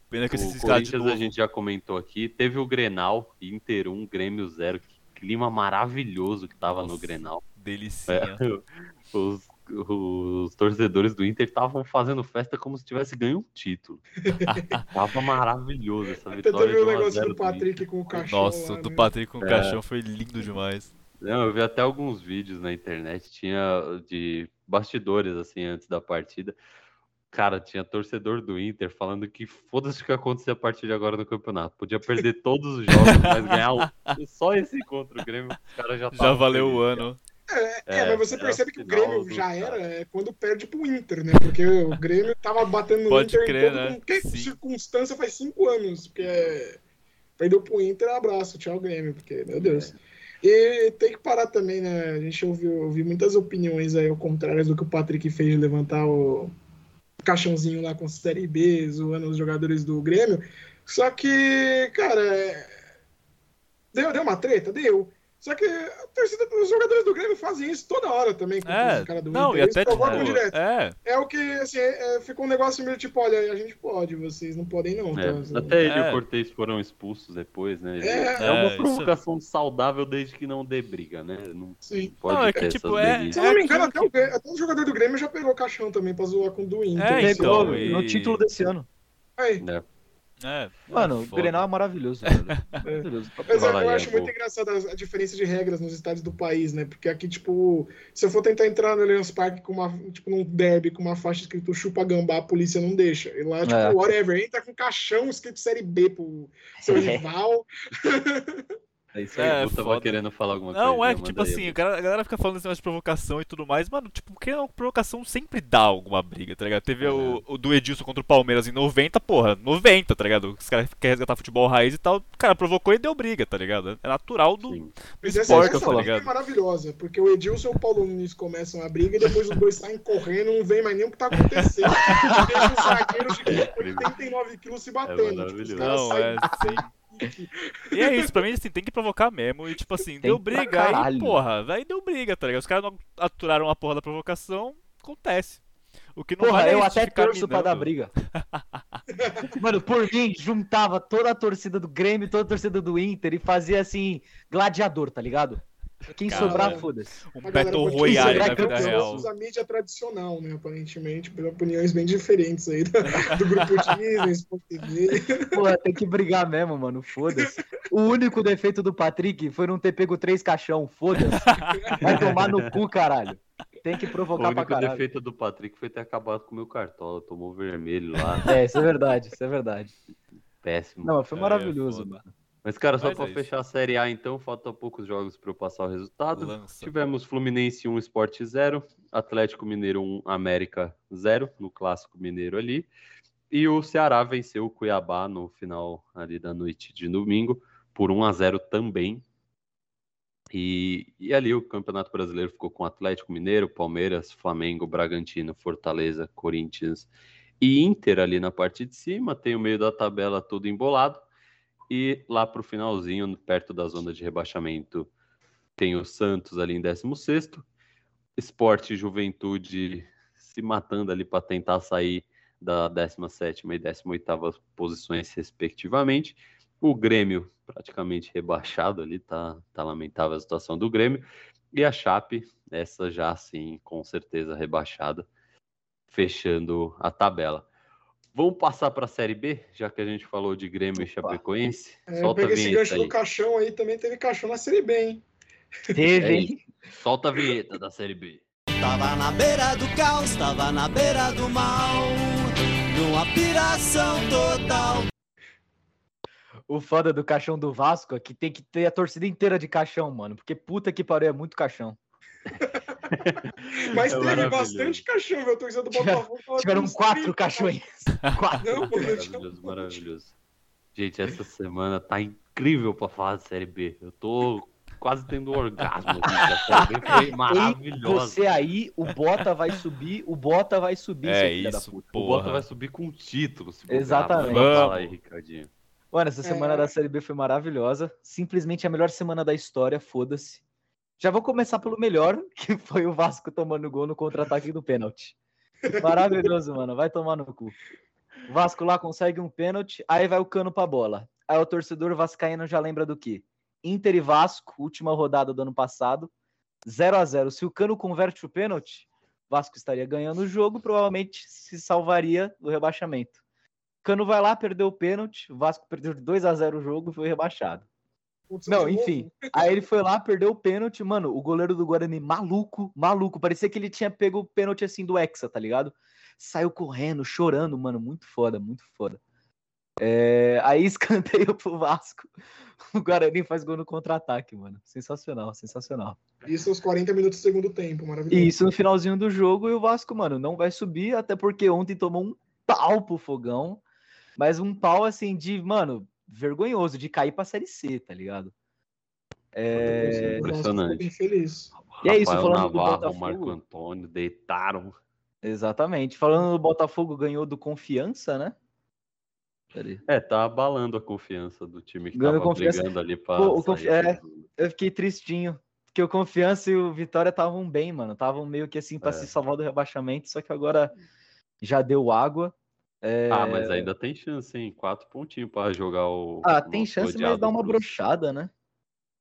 Pena que o esses Corinthians a gente já comentou aqui. Teve o Grenal, Inter 1, Grêmio 0. Que clima maravilhoso que tava Nossa, no Grenal. Delicinha. É, os, os torcedores do Inter estavam fazendo festa como se tivesse ganho um título. tava maravilhoso essa Até vitória. teve o de 1 a negócio 0 do. Patrick com o cachorro. Nossa, lá, do né? Patrick com o É. caixão foi lindo demais. Não, eu vi até alguns vídeos na internet, tinha de bastidores assim antes da partida. Cara, tinha torcedor do Inter falando que foda-se o que acontecer a partir de agora no campeonato. Podia perder todos os jogos, mas ganhar só esse contra o Grêmio, os caras já Já valeu o felizes, ano. É, é, É, mas você percebe o que o Grêmio do já era é, quando perde pro Inter, né? Porque o Grêmio tava batendo no Pode Inter crer, em todo, né? qualquer Sim. circunstância faz cinco anos. Porque é, perdeu pro Inter, abraço, tchau Grêmio, porque, meu Deus. E tem que parar também, né? A gente ouviu, ouviu muitas opiniões aí ao contrário do que o Patrick fez de levantar o caixãozinho lá com Série B, zoando os jogadores do Grêmio. Só que, cara, é, deu, deu uma treta? Deu. Só que a torcida, os jogadores do Grêmio fazem isso toda hora também com É, os caras do não, Inter. e até tipo, provocam direto. é, É o que, assim, é- é- ficou um negócio meio tipo, olha, a gente pode, vocês não podem não. É, então, assim, até ele e É. o Cortez foram expulsos depois, né? É, É, é, uma isso- provocação saudável desde que não dê briga, né? Não sim. pode Não, é que, tipo, é-. Se eu não me engano, até o, até o jogador do Grêmio já pegou caixão também pra zoar com o do Inter. É, então, e- No título desse ano. Aí, né? É. Mano, é o. Grenal é maravilhoso, velho. Maravilhoso. Mas eu, eu acho muito engraçada a diferença de regras nos estádios do país, né? Porque aqui, tipo, se eu for tentar entrar no Allianz Parque com uma, tipo, num derby com uma faixa escrito chupa gambá, a polícia não deixa. E lá, tipo, É. whatever, entra com caixão escrito série B pro seu rival. É isso aí, É, o tava foda. querendo falar alguma coisa. Não, é que manda tipo assim, a galera, a galera fica falando desse negócio de provocação e tudo mais, mano, tipo, porque a provocação sempre dá alguma briga, tá ligado? Teve É. o, o do Edilson contra o Palmeiras em 90, porra, 90, tá ligado? Os caras querem resgatar futebol raiz e tal, o cara provocou e deu briga, tá ligado? É natural do, Sim. Mas essa, esporte, essa tá briga ligado? é maravilhosa, porque o Edilson e o Paulo Nunes começam a briga e depois os dois saem correndo, não vem mais nem o que tá acontecendo. Deixa os zagueiros de 89 quilos se batendo. tipo, os maravilhoso. caras Não, saem é sim. E é isso, pra mim, assim, tem que provocar mesmo. E, tipo assim, deu pra briga, aí, porra, aí deu briga, tá ligado? Os caras não aturaram a porra da provocação, acontece. O que não Porra, vale é eu até torço pra dar briga. Mano, por mim, juntava toda a torcida do Grêmio, toda a torcida do Inter e fazia assim, gladiador, tá ligado? Quem Cara. sobrar, foda-se. Um galera Battle pode Royale na vida real. Usa a mídia tradicional, né? Aparentemente, por opiniões bem diferentes aí do, do grupo Disney, Sport TV. Porra, tem que brigar mesmo, mano, foda-se. O único defeito do Patrick foi não ter pego três caixão, foda-se. Vai tomar no cu, caralho. Tem que O provocar pra único caralho. defeito do Patrick foi ter acabado com o meu cartola. Tomou vermelho lá. É, isso é verdade, isso é verdade. Péssimo. Não, mas foi É, maravilhoso, foda. mano. Mas, cara, só Mas pra é fechar a Série A, então, falta poucos jogos pra eu passar o resultado. Lança. Tivemos Fluminense 1, Sport 0, Atlético Mineiro 1, América 0, no Clássico Mineiro ali. E o Ceará venceu o Cuiabá no final ali da noite de domingo, por 1 a 0 também. E, e ali o Campeonato Brasileiro ficou com Atlético Mineiro, Palmeiras, Flamengo, Bragantino, Fortaleza, Corinthians e Inter ali na parte de cima. Tem o meio da tabela todo embolado. E lá para o finalzinho, perto da zona de rebaixamento, tem o Santos ali em 16º, Esporte e Juventude se matando ali para tentar sair da 17ª e 18ª posições respectivamente. O Grêmio praticamente rebaixado ali, tá, tá lamentável a situação do Grêmio. E a Chape, essa já sim, com certeza rebaixada, fechando a tabela. Vamos passar para a Série B, já que a gente falou de Grêmio e Chapecoense. É, eu Solta a peguei esse gancho aí. do caixão aí, também teve caixão na Série B, hein? Teve, É hein? Solta a vinheta da Série B. Tava na beira do caos, tava na beira do mal, numa piração total. O foda do caixão do Vasco é que tem que ter a torcida inteira de caixão, mano. Porque puta que pariu, é muito caixão. Mas É teve bastante torcida do Tiveram- Botafogo Tiveram quatro 30. caixões. Quatro. Não, Maravilhoso, maravilhoso. Gente, essa semana tá incrível pra falar de Série B. Eu tô quase tendo orgasmo. Foi maravilhoso. Você aí, o Bota vai subir, o Bota vai subir, É isso, puta. O Bota vai subir com título. se Exatamente. Fala aí. Ricardinho. Mano, essa semana É. da Série B foi maravilhosa. Simplesmente a melhor semana da história, foda-se. Já vou começar pelo melhor, que foi o Vasco tomando gol no contra-ataque do pênalti. Maravilhoso, mano. Vai tomar no cu. O Vasco lá consegue um pênalti, aí vai o cano pra bola. Aí o torcedor vascaíno já lembra do quê? Inter e Vasco, última rodada do ano passado, 0 a 0 Se o cano converte o pênalti, Vasco estaria ganhando o jogo, provavelmente se salvaria do rebaixamento. Cano vai lá, perdeu o pênalti, Vasco perdeu de 2 a 0 o jogo e foi rebaixado. Não, enfim. Aí ele foi lá, perdeu o pênalti, mano. O goleiro do Guarani, maluco, maluco. Parecia que ele tinha pego o pênalti assim do Hexa, tá ligado? Saiu correndo, chorando, mano. Muito foda, muito foda. É, Aí escanteio pro Vasco. O Guarani faz gol no contra-ataque, mano. Sensacional, sensacional. Isso aos 40 minutos do segundo tempo, maravilhoso. Isso no finalzinho do jogo e o Vasco, mano, não vai subir, até porque ontem tomou um pau pro fogão. Mas um pau assim de, mano, vergonhoso, de cair pra série C, tá ligado? É... Impressionante. Feliz. E é isso, Rafael falando do Navarro, Botafogo. Marco Antônio, deitaram. Exatamente. Falando do Botafogo, ganhou do Confiança, né? Peraí. É, tá abalando a confiança do time que Ganhou tava confiança. brigando ali pra Pô, o sair Confi- é. do- Eu fiquei tristinho. Porque o Confiança e o Vitória estavam bem, mano. Estavam meio que assim pra É. se salvar do rebaixamento, só que agora já deu água. É, Ah, mas ainda tem chance, hein? Quatro pontinhos pra jogar o. Ah, tem chance, mas dá uma Brusque. brochada, né?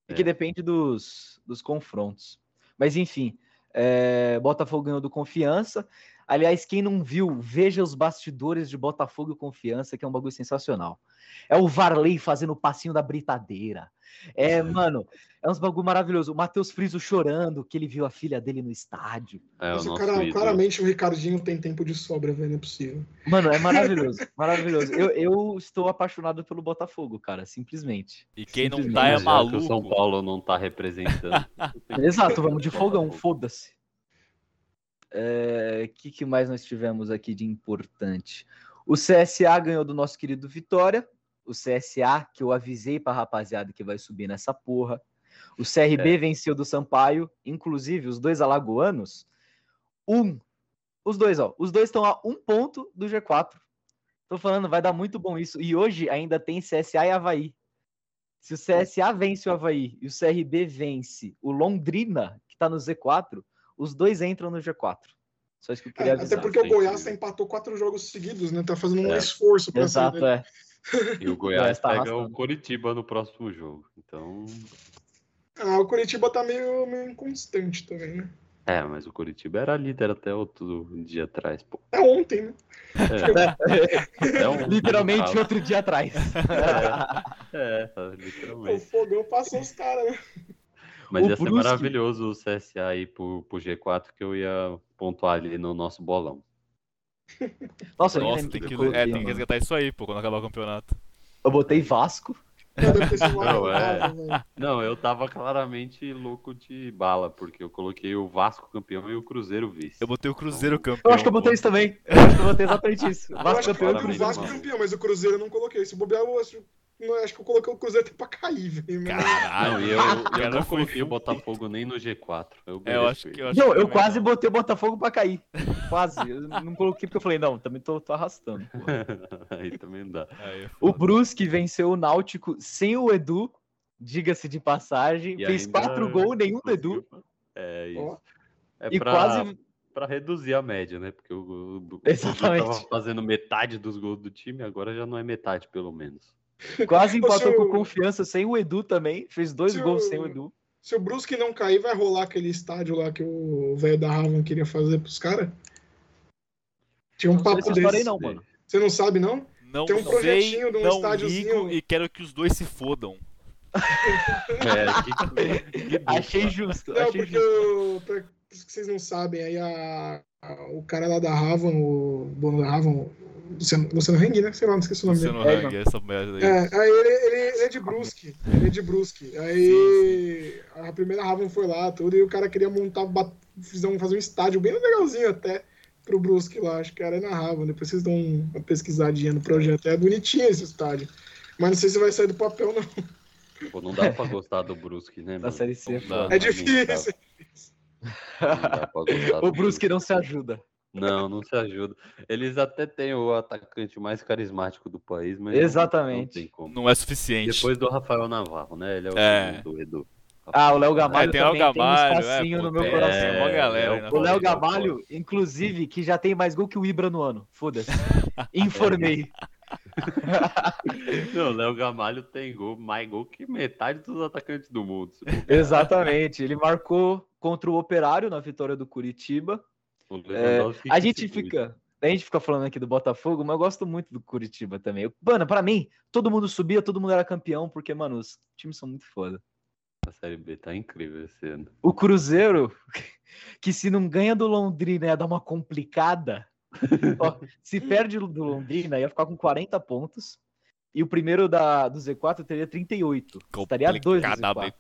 Porque É. depende dos, dos confrontos. Mas enfim, é, Botafogo ganhou do Confiança. Aliás, quem não viu, veja os bastidores de Botafogo e Confiança, que é um bagulho sensacional. É o Varley fazendo o passinho da britadeira. É, mano, é uns bagulho maravilhoso. O Matheus Friso chorando que ele viu a filha dele no estádio. É, o Nossa, nosso cara, claramente o Ricardinho tem tempo de sobra, velho. Não é possível. Mano, é maravilhoso, maravilhoso. Eu, eu estou apaixonado pelo Botafogo, cara, simplesmente. E quem não Simplesmente. tá é que O maluco. São Paulo não tá representando. Exato, vamos de fogão, foda-se. O que, que mais nós tivemos aqui de importante? O CSA ganhou do nosso querido Vitória. O CSA, que eu avisei pra rapaziada que vai subir nessa porra. O CRB venceu do Sampaio. Inclusive, os dois alagoanos. Um. Os dois, ó. Os dois estão a um ponto do G4. Tô falando, vai dar muito bom isso. E hoje ainda tem CSA e Havaí. Se o CSA vence o Havaí e o CRB vence o Londrina, que tá no Z4, os dois entram no G4. Só isso que eu É, queria até avisar. porque o Goiás empatou quatro jogos seguidos, né? Tá fazendo um É. esforço pra sair Exato, é. E o Goiás tá pega arrastando. o Coritiba no próximo jogo. Então. Ah, o Curitiba tá meio, meio inconstante também, né? É, mas o Coritiba era líder até outro dia atrás, pô. É ontem, né? É, é um- Literalmente outro dia atrás. É, O literalmente. Fogão passou os caras, né? Mas O ia ser Brusque- maravilhoso o CSA aí pro, pro G4 que eu ia pontuar ali no nosso bolão. Nossa, Nossa, tem que, coloquei, é, tem que resgatar isso aí, pô, quando acabar o campeonato. Eu botei Vasco. Não, é. Não, eu tava claramente louco de bala, porque eu coloquei o Vasco campeão e o Cruzeiro vice. Eu botei o Cruzeiro campeão. Eu acho que eu botei pô. isso também. Eu acho que eu botei exatamente isso. Eu Vasco acho que campeão e Cruzeiro. Vasco campeão, mas o Cruzeiro eu não coloquei. Se bobear, eu acho, não, acho que eu coloquei o Cruzeiro até pra cair, velho. Caralho, eu, cara, eu não coloquei o Botafogo nem no G4. Eu, É, eu acho que eu acho Não, que eu quase não. botei o Botafogo pra cair. Quase. Eu não coloquei porque eu falei, não, também tô, tô arrastando. Aí também dá. Aí, é O. Brusque venceu o Náutico sem o Edu, diga-se de passagem. E fez quatro gols, nenhum do Edu. É isso. Ó, É E pra, quase. pra reduzir a média, né? Porque o, o, o fazendo metade dos gols do time, agora já não é metade, pelo menos. Quase empatou com confiança sem o Edu também. Fez dois se gols o- sem o Edu. Se o Brusque não cair, vai rolar aquele estádio lá que o velho da Raven queria fazer pros caras? Tinha um Não papo desse. aí não, mano. Você não sabe, não? Não Tem um sei, projetinho de um não estádiozinho. ligo e quero que os dois se fodam. É, que, que. Achei justo. Não, achei porque justo. eu, pra os que vocês não sabem, aí a, a- o cara lá da Raven, o dono da Raven, Luciano, Luciano Heng, né? Sei lá, não esqueci o nome dele. Luciano É, essa merda aí. É, aí ele, ele- ele é de Brusque. Ele é de Brusque. Aí a primeira Raven foi lá, tudo, e o cara queria montar, bat- fazer um, fazer um estádio bem legalzinho até pro Brusque lá. Acho que era na Raven. Depois vocês dão uma pesquisadinha no projeto. É bonitinho esse estádio. Mas não sei se vai sair do papel, não. Pô, não dá pra gostar do Brusque, né? Na mano? Série C é. É difícil. Não dá pra gostar O Brusque não se ajuda. Não, não se ajuda. Eles até têm o atacante mais carismático do país, mas não- Exatamente. não tem como. Não é suficiente. Depois do Rafael Navarro, né? Ele é o É. segundo, Edu. Ah, o Léo Gamalho É, tem o também tem um Gamalho, espacinho é, no meu tem- coração. É, galera é O Pode, Léo. Gamalho, inclusive, que já tem mais gol que o Ibra no ano. Foda-se. Informei. Não, o Léo Gamalho tem gol, mais gol que metade dos atacantes do mundo. Exatamente. Ele marcou contra o Operário na vitória do Curitiba. O Lewandowski A gente fica. A gente fica falando aqui do Botafogo, mas eu gosto muito do Curitiba também. Eu- Mano, pra mim, todo mundo subia, todo mundo era campeão, porque, mano, os times são muito foda. A Série B tá incrível esse ano. O Cruzeiro, que se não ganha do Londrina ia dar uma complicada. Ó, se perde do Londrina, ia ficar com 40 pontos. E o primeiro da, do Z4 teria 38. Estaria dois do Z4. Complicadamente.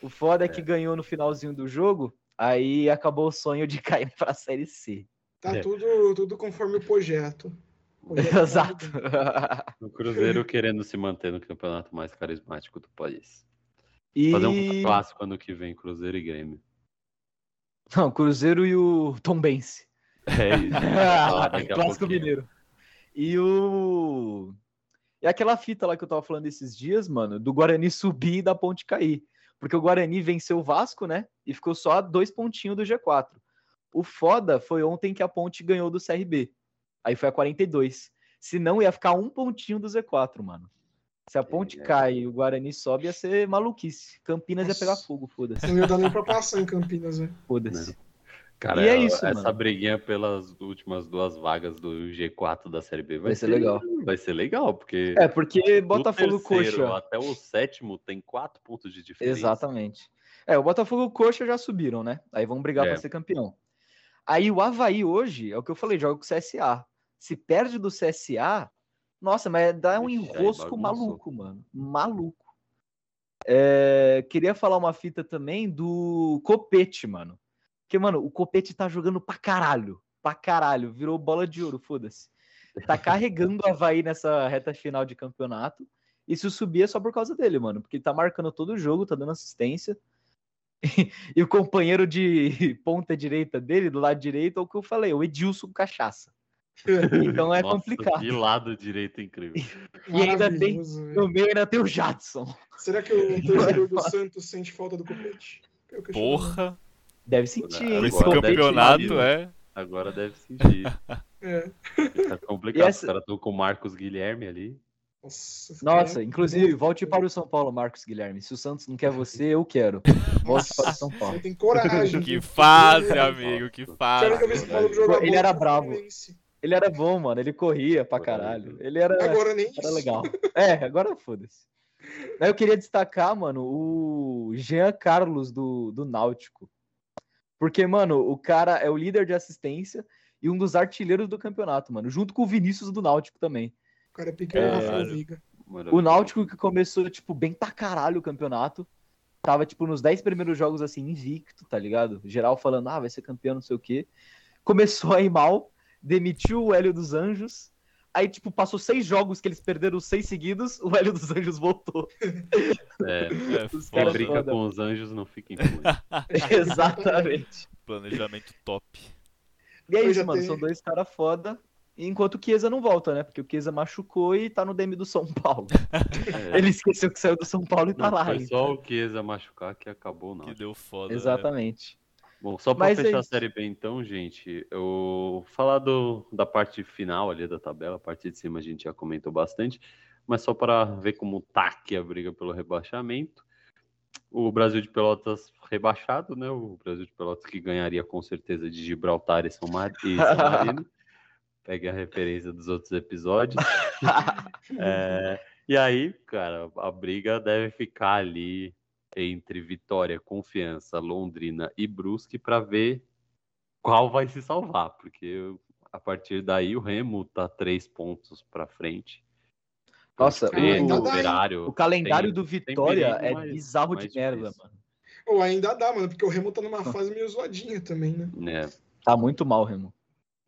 O foda é que ganhou no finalzinho do jogo, aí acabou o sonho de cair pra Série C. Tá É. tudo, tudo conforme o projeto. O projeto tá Exato. O Cruzeiro querendo se manter no campeonato mais carismático do país. E... Fazer um clássico ano que vem, Cruzeiro e Grêmio. Não, Cruzeiro e o Tombense. É isso. Ah, a Clássico pouquinho. mineiro. E o. E aquela fita lá que eu tava falando esses dias, mano, do Guarani subir e da ponte cair. Porque o Guarani venceu o Vasco, né? E ficou só a dois pontinhos do G4. O foda foi ontem que a ponte ganhou do CRB. Aí foi a 42. Se não, ia ficar um pontinho do Z4, mano. Se a ponte É. cai e o Guarani sobe, ia ser maluquice. Campinas ia pegar Nossa. fogo, foda-se. Não ia dar nem pra passar em Campinas, né? Foda-se. Cara, E é isso, essa mano. briguinha pelas últimas duas vagas do G4 da Série B vai, Vai ser legal. Vai ser legal, porque É, porque Botafogo terceiro Coxa. até o sétimo tem quatro pontos de diferença. Exatamente. É, o Botafogo e o Coxa já subiram, né? Aí vão brigar É. pra ser campeão. Aí o Havaí hoje, é o que eu falei, joga com o CSA. Se perde do CSA, nossa, mas dá um Ixi, enrosco maluco, mano. Maluco. É, queria falar uma fita também do Copete, mano. Porque, mano, o Copete tá jogando pra caralho. Pra caralho. Virou bola de ouro, foda-se. Tá carregando o Havaí nessa reta final de campeonato. E se subir é só por causa dele, mano. Porque ele tá marcando todo o jogo, tá dando assistência. E, o companheiro de ponta direita dele, do lado direito, é o que eu falei, o Edilson Cachaça. Então é Nossa, complicado. Que lado direito incrível. E ainda tem-. No meio ainda tem o Jadson. Será que o torcedor do Santos sente falta do Copete? Questiono. Porra, Deve sentir, hein? Agora esse campeonato sentir. é. Agora deve sentir. É. Tá complicado. Essa- Os caras estão com o Marcos Guilherme ali. Nossa, Nossa, inclusive, volte para o São Paulo, Marcos Guilherme. Se o Santos não quer você, eu quero. Volte para o São Paulo. Você tem coragem. Que fase, amigo, que Quero fase. Ele era bravo. Ele era bom, mano. Ele corria pra caralho. Ele era, Agora nem era isso. legal. É, agora foda-se. Eu queria destacar, mano, o Jean Carlos do, do Náutico. Porque, mano, o cara é o líder de assistência e um dos artilheiros do campeonato, mano. Junto com o Vinícius do Náutico também. O cara é pequeno na formiga. O Náutico que começou, tipo, bem pra caralho o campeonato. Tava, tipo, nos 10 primeiros jogos, assim, invicto, tá ligado? Geral falando, ah, vai ser campeão, não sei o quê. Começou a ir mal, demitiu o Hélio dos Anjos. Aí, tipo, passou seis jogos que eles perderam seis seguidos, o Hélio dos Anjos voltou. É, É Os foda. brinca foda. com os anjos não fica influente. Exatamente. Planejamento top. E é isso, já mano. tenho- São dois caras foda. Enquanto o Chiesa não volta, né? Porque o Chiesa machucou e tá no DM do São Paulo. É. Ele esqueceu que saiu do São Paulo e tá Não, lá. foi ainda. só o Chiesa machucar que acabou, não. Que deu foda. né? Bom, só para é fechar a isso. Série B então, gente, eu falar do, da parte final ali da tabela, a parte de cima a gente já comentou bastante, mas só para ver como tá aqui a briga pelo rebaixamento. O Brasil de Pelotas rebaixado, né? O Brasil de Pelotas que ganharia com certeza de Gibraltar e São, Mar... e São Marino. Pegue a referência dos outros episódios. É, e aí, cara, a briga deve ficar ali entre Vitória, Confiança, Londrina e Brusque para ver qual vai se salvar, porque a partir daí o Remo tá três pontos para frente. Nossa, o- o? Operário calendário tem- do Vitória perigo, é mas bizarro mais de merda, mano. Ou ainda dá, mano, porque o Remo tá numa fase meio zoadinha também, né? né? Tá muito mal, Remo.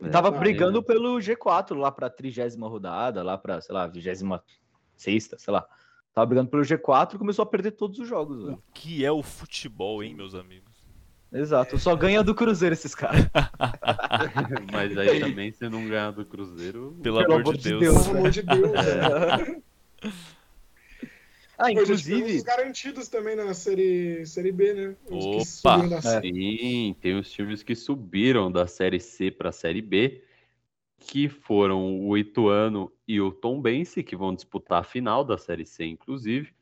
É, Tava tá, brigando pelo G4 lá pra trigésima rodada, lá pra, sei lá, vigésima sexta, sei lá. Tava brigando pelo G4 e começou a perder todos os jogos, O velho. que é o futebol, hein, meus amigos? Exato. Só ganha do Cruzeiro esses caras. Mas aí também, se não ganhar do Cruzeiro. Pelo, Pelo amor de Deus. Deus. Pelo amor de Deus. Ah, Pô, gente, temos inclusive. os garantidos também na série, série B, né? Os que Opa! subiram da É. série. Sim, tem os times que subiram da Série C para a Série B, que foram o Ituano e o Tombense, que vão disputar a final da Série C, inclusive.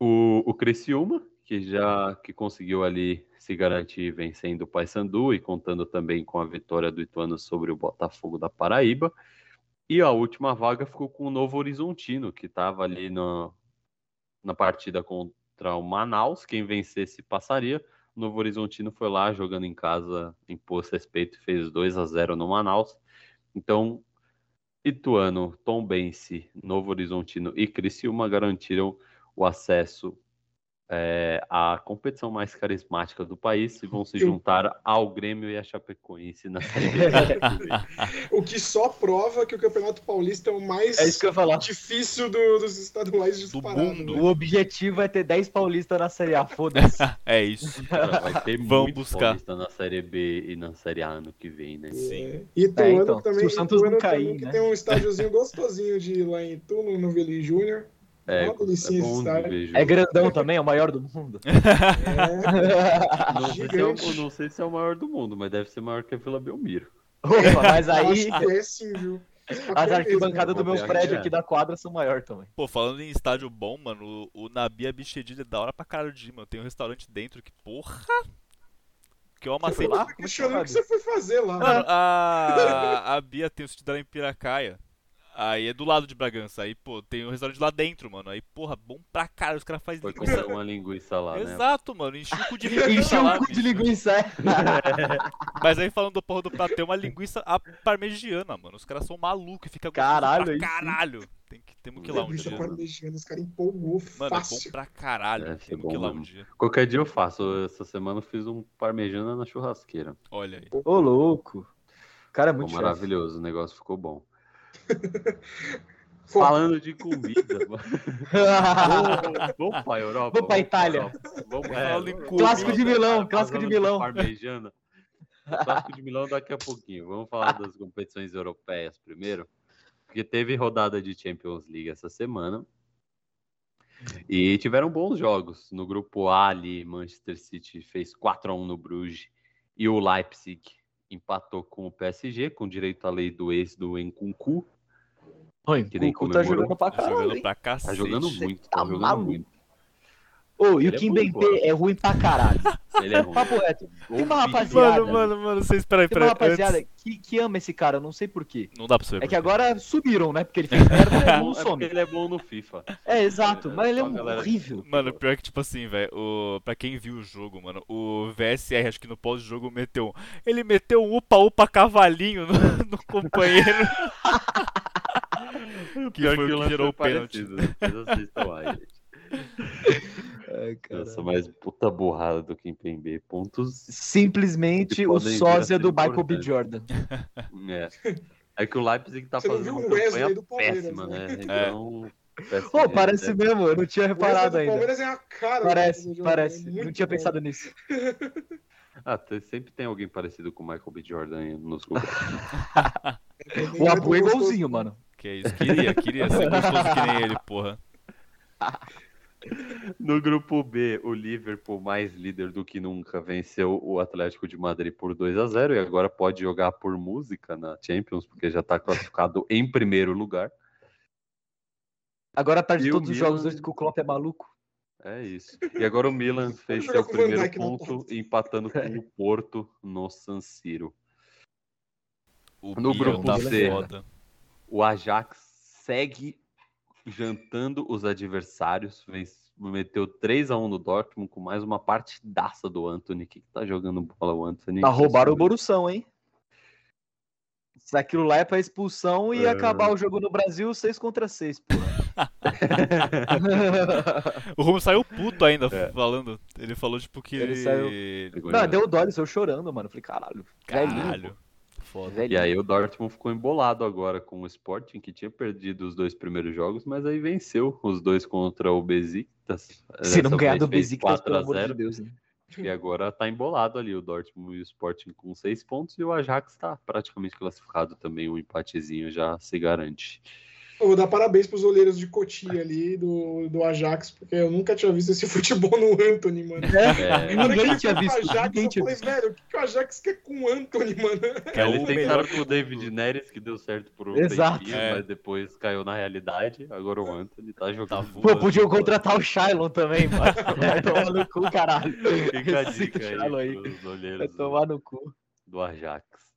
O, o Criciúma, que já que conseguiu ali se garantir vencendo o Paysandu e contando também com a vitória do Ituano sobre o Botafogo da Paraíba. E a última vaga ficou com o Novo Horizontino, que estava ali no, na partida contra o Manaus. Quem vencesse passaria. O Novo Horizontino foi lá jogando em casa, impôs respeito fez 2 a 0 no Manaus. Então, Ituano, Tombense, Novo Horizontino e Criciúma garantiram o acesso é, à competição mais carismática do país e vão se juntar ao Grêmio e à Chapecoense na Série B. O que só prova que o Campeonato Paulista é o mais É isso que eu ia falar. difícil do- dos estaduais disparado. mundo. né? O objetivo é ter 10 paulistas na Série A, foda-se. É isso. Vai ter Vamos buscar. paulista na Série B e na Série A ano que vem, né? Sim. E Ituano É, então, também, se o Santos Ituano não cair, também, que né? tem um estádiozinho gostosinho de ir lá em Itu, no, no Vili Júnior. É, É jogo. grandão também, é o maior do mundo. É, Não sei, se é não sei se é o maior do mundo, mas deve ser maior que a Vila Belmiro. Opa, mas aí é sim, viu? as arquibancadas do meu prédio aqui, é. da quadra são maior também. Pô, falando em estádio bom, mano, o, o Nabi Abichedid é da hora pra caralho de ir, mano. Tem um restaurante dentro que, porra! Que eu amacei. lá? Eu tô questionando o que você foi fazer lá. Mano, a, a Bia tem o sítio dela em Piracaia. Aí é do lado de Bragança. Aí, pô, tem um restaurante lá dentro, mano. Aí, porra, bom pra caralho. Os caras fazem Foi linguiça. comprar uma linguiça lá, né? Exato, mano. Enchi o cu de linguiça o cu de linguiça, é. Mas aí falando do porra do prato, tem uma linguiça a parmegiana, mano. Os caras são malucos e fica Caralho, pra caralho. Tem que, temos que ir lá um Linguiça dia. parmegiana, os caras empolgou Mano, é bom fácil. pra caralho. Ser Temos bom que ir lá um dia. Qualquer dia eu faço. Essa semana eu fiz um parmegiana na churrasqueira. Olha aí. Ô, louco. O cara é Ficou muito maravilhoso, o negócio ficou bom. Falando de comida, mano. vamos, vamos pra Europa. Vamos pra Itália. Europa. Vamos, Falando em vamos- comida. Clássico de Milão, clássico de Milão. Parmejana. Clássico de Milão daqui a pouquinho. Vamos falar das competições europeias primeiro. Porque teve rodada de Champions League essa semana. E tiveram bons jogos. No grupo A ali, Manchester City fez 4 a 1 no Bruges. E o Leipzig empatou com o PSG, com direito à lei do ex do Enkunku. Oi, Que nem o tá jogando pra Tá caralho, jogando hein? pra cacete. Tá jogando muito, tá, tá jogando maluco. muito. Ô, e o é Kim bom, Bembe é ruim pra caralho. Ele é ruim. Papo reto. Tem uma rapaziada- Mano, mano, mano, vocês, peraí, Tem uma peraí. rapaziada antes- que, que ama esse cara, eu não sei porquê. Não dá pra saber. É que agora sumiram, né? Porque ele fez merda e É não bom- é some. ele é bom no FIFA. É, exato. É, Mas ele é a galera- horrível. Mano, pior que, tipo assim, velho, o... pra quem viu o jogo, mano, o VSR, acho que no pós-jogo, meteu um... Ele meteu um upa-upa cavalinho no, no companheiro. que Pior foi o que gerou o pênalti. Vocês assistam lá, gente. Ai, Nossa, mas puta burrada do Kim Pembe. Pontos. Simplesmente Que o sósia do Michael B. Jordan. É. É que o Leipzig tá Você fazendo uma campanha péssima, né? né? Então. PSG Pô, parece deve- mesmo, eu não tinha reparado ainda. Palmeiras é a cara. Parece, parece. é Não tinha bom. pensado nisso. Ah, sempre tem alguém parecido com o Michael B. Jordan nos lugares. Nem O é Abu é igualzinho, mano. Que isso, queria, queria ser gostoso que nem ele, porra. No grupo B, o Liverpool, mais líder do que nunca, venceu o Atlético de Madrid por 2 a 0 e agora pode jogar por música na Champions, porque já está classificado em primeiro lugar. Agora tarde E todos os Milan- jogos hoje que o Klopp é maluco. É isso. E agora o Milan fez seu Van primeiro ponto, empatando com o Porto no San Siro. O No Milan grupo tá C. foda. O Ajax segue jantando os adversários, fez- meteu 3 a 1 no Dortmund com mais uma partidaça do Anthony. Que, que tá jogando bola o Anthony? Tá roubaram o Borussão, hein? Se aquilo lá é pra expulsão e É. acabar o jogo no Brasil 6 contra 6, pô. O Romo saiu puto ainda É. falando. Ele falou, tipo, que Ele ele. saiu- Não, deu dó, ele saiu chorando, mano. Falei, caralho. velhinho, Caralho. pô. Foda. Velho. E aí o Dortmund ficou embolado agora com o Sporting, que tinha perdido os dois primeiros jogos, mas aí venceu os dois contra o Besiktas. Se não ganhar do Besiktas, 4 pelo a amor de 0. Deus. né? E agora tá embolado ali o Dortmund e o Sporting com seis pontos e o Ajax tá praticamente classificado também, um empatezinho já se garante. Eu vou dar parabéns pros olheiros de Cotia ali do, do Ajax, porque eu nunca tinha visto esse futebol no Anthony, mano. É, que Ninguém ele tinha visto, Ajax, ninguém eu tinha falei, visto. velho, o que, que o Ajax quer com o Anthony, mano? É Eles o tentaram melhor com o David Neres, que deu certo por um Exato. tempinho, É. mas depois caiu na realidade. Agora o Anthony tá jogando. Tá Pô, podiam contratar o Shylon também, mano. Vai tomar no cu, caralho. Fica a dica aí aí. pros Vai tomar no cu. do Ajax.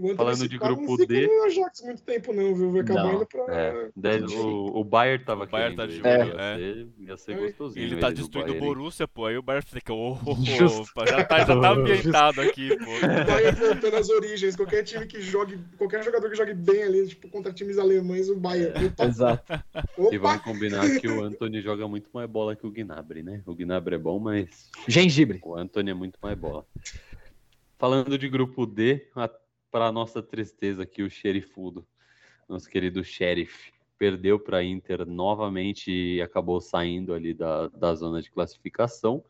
O Falando de grupo não D. no Ajax muito tempo, não, viu? Vai acabar Não, indo pra. É, o, o Bayern tava O Bayern tá de olho, ia, é. ser, ia ser É. gostosinho. Ele tá destruindo o Bayern. Borussia, pô. Aí o Bayern fica, ô, ô, Justo. opa, já tá, já tá ambientado aqui, pô. Vai voltando às origens. Qualquer time que jogue, qualquer jogador que jogue bem ali, tipo, contra times alemães, o Bayern. Opa, Exato. E vamos opa. combinar que o Anthony joga muito mais bola que o Gnabry, né? O Gnabry é bom, mas Gengibre. o Anthony é muito mais bola. Falando de grupo D, para nossa tristeza aqui, o Xerifudo, nosso querido Sheriff, perdeu para Inter novamente e acabou saindo ali da, da zona de classificação.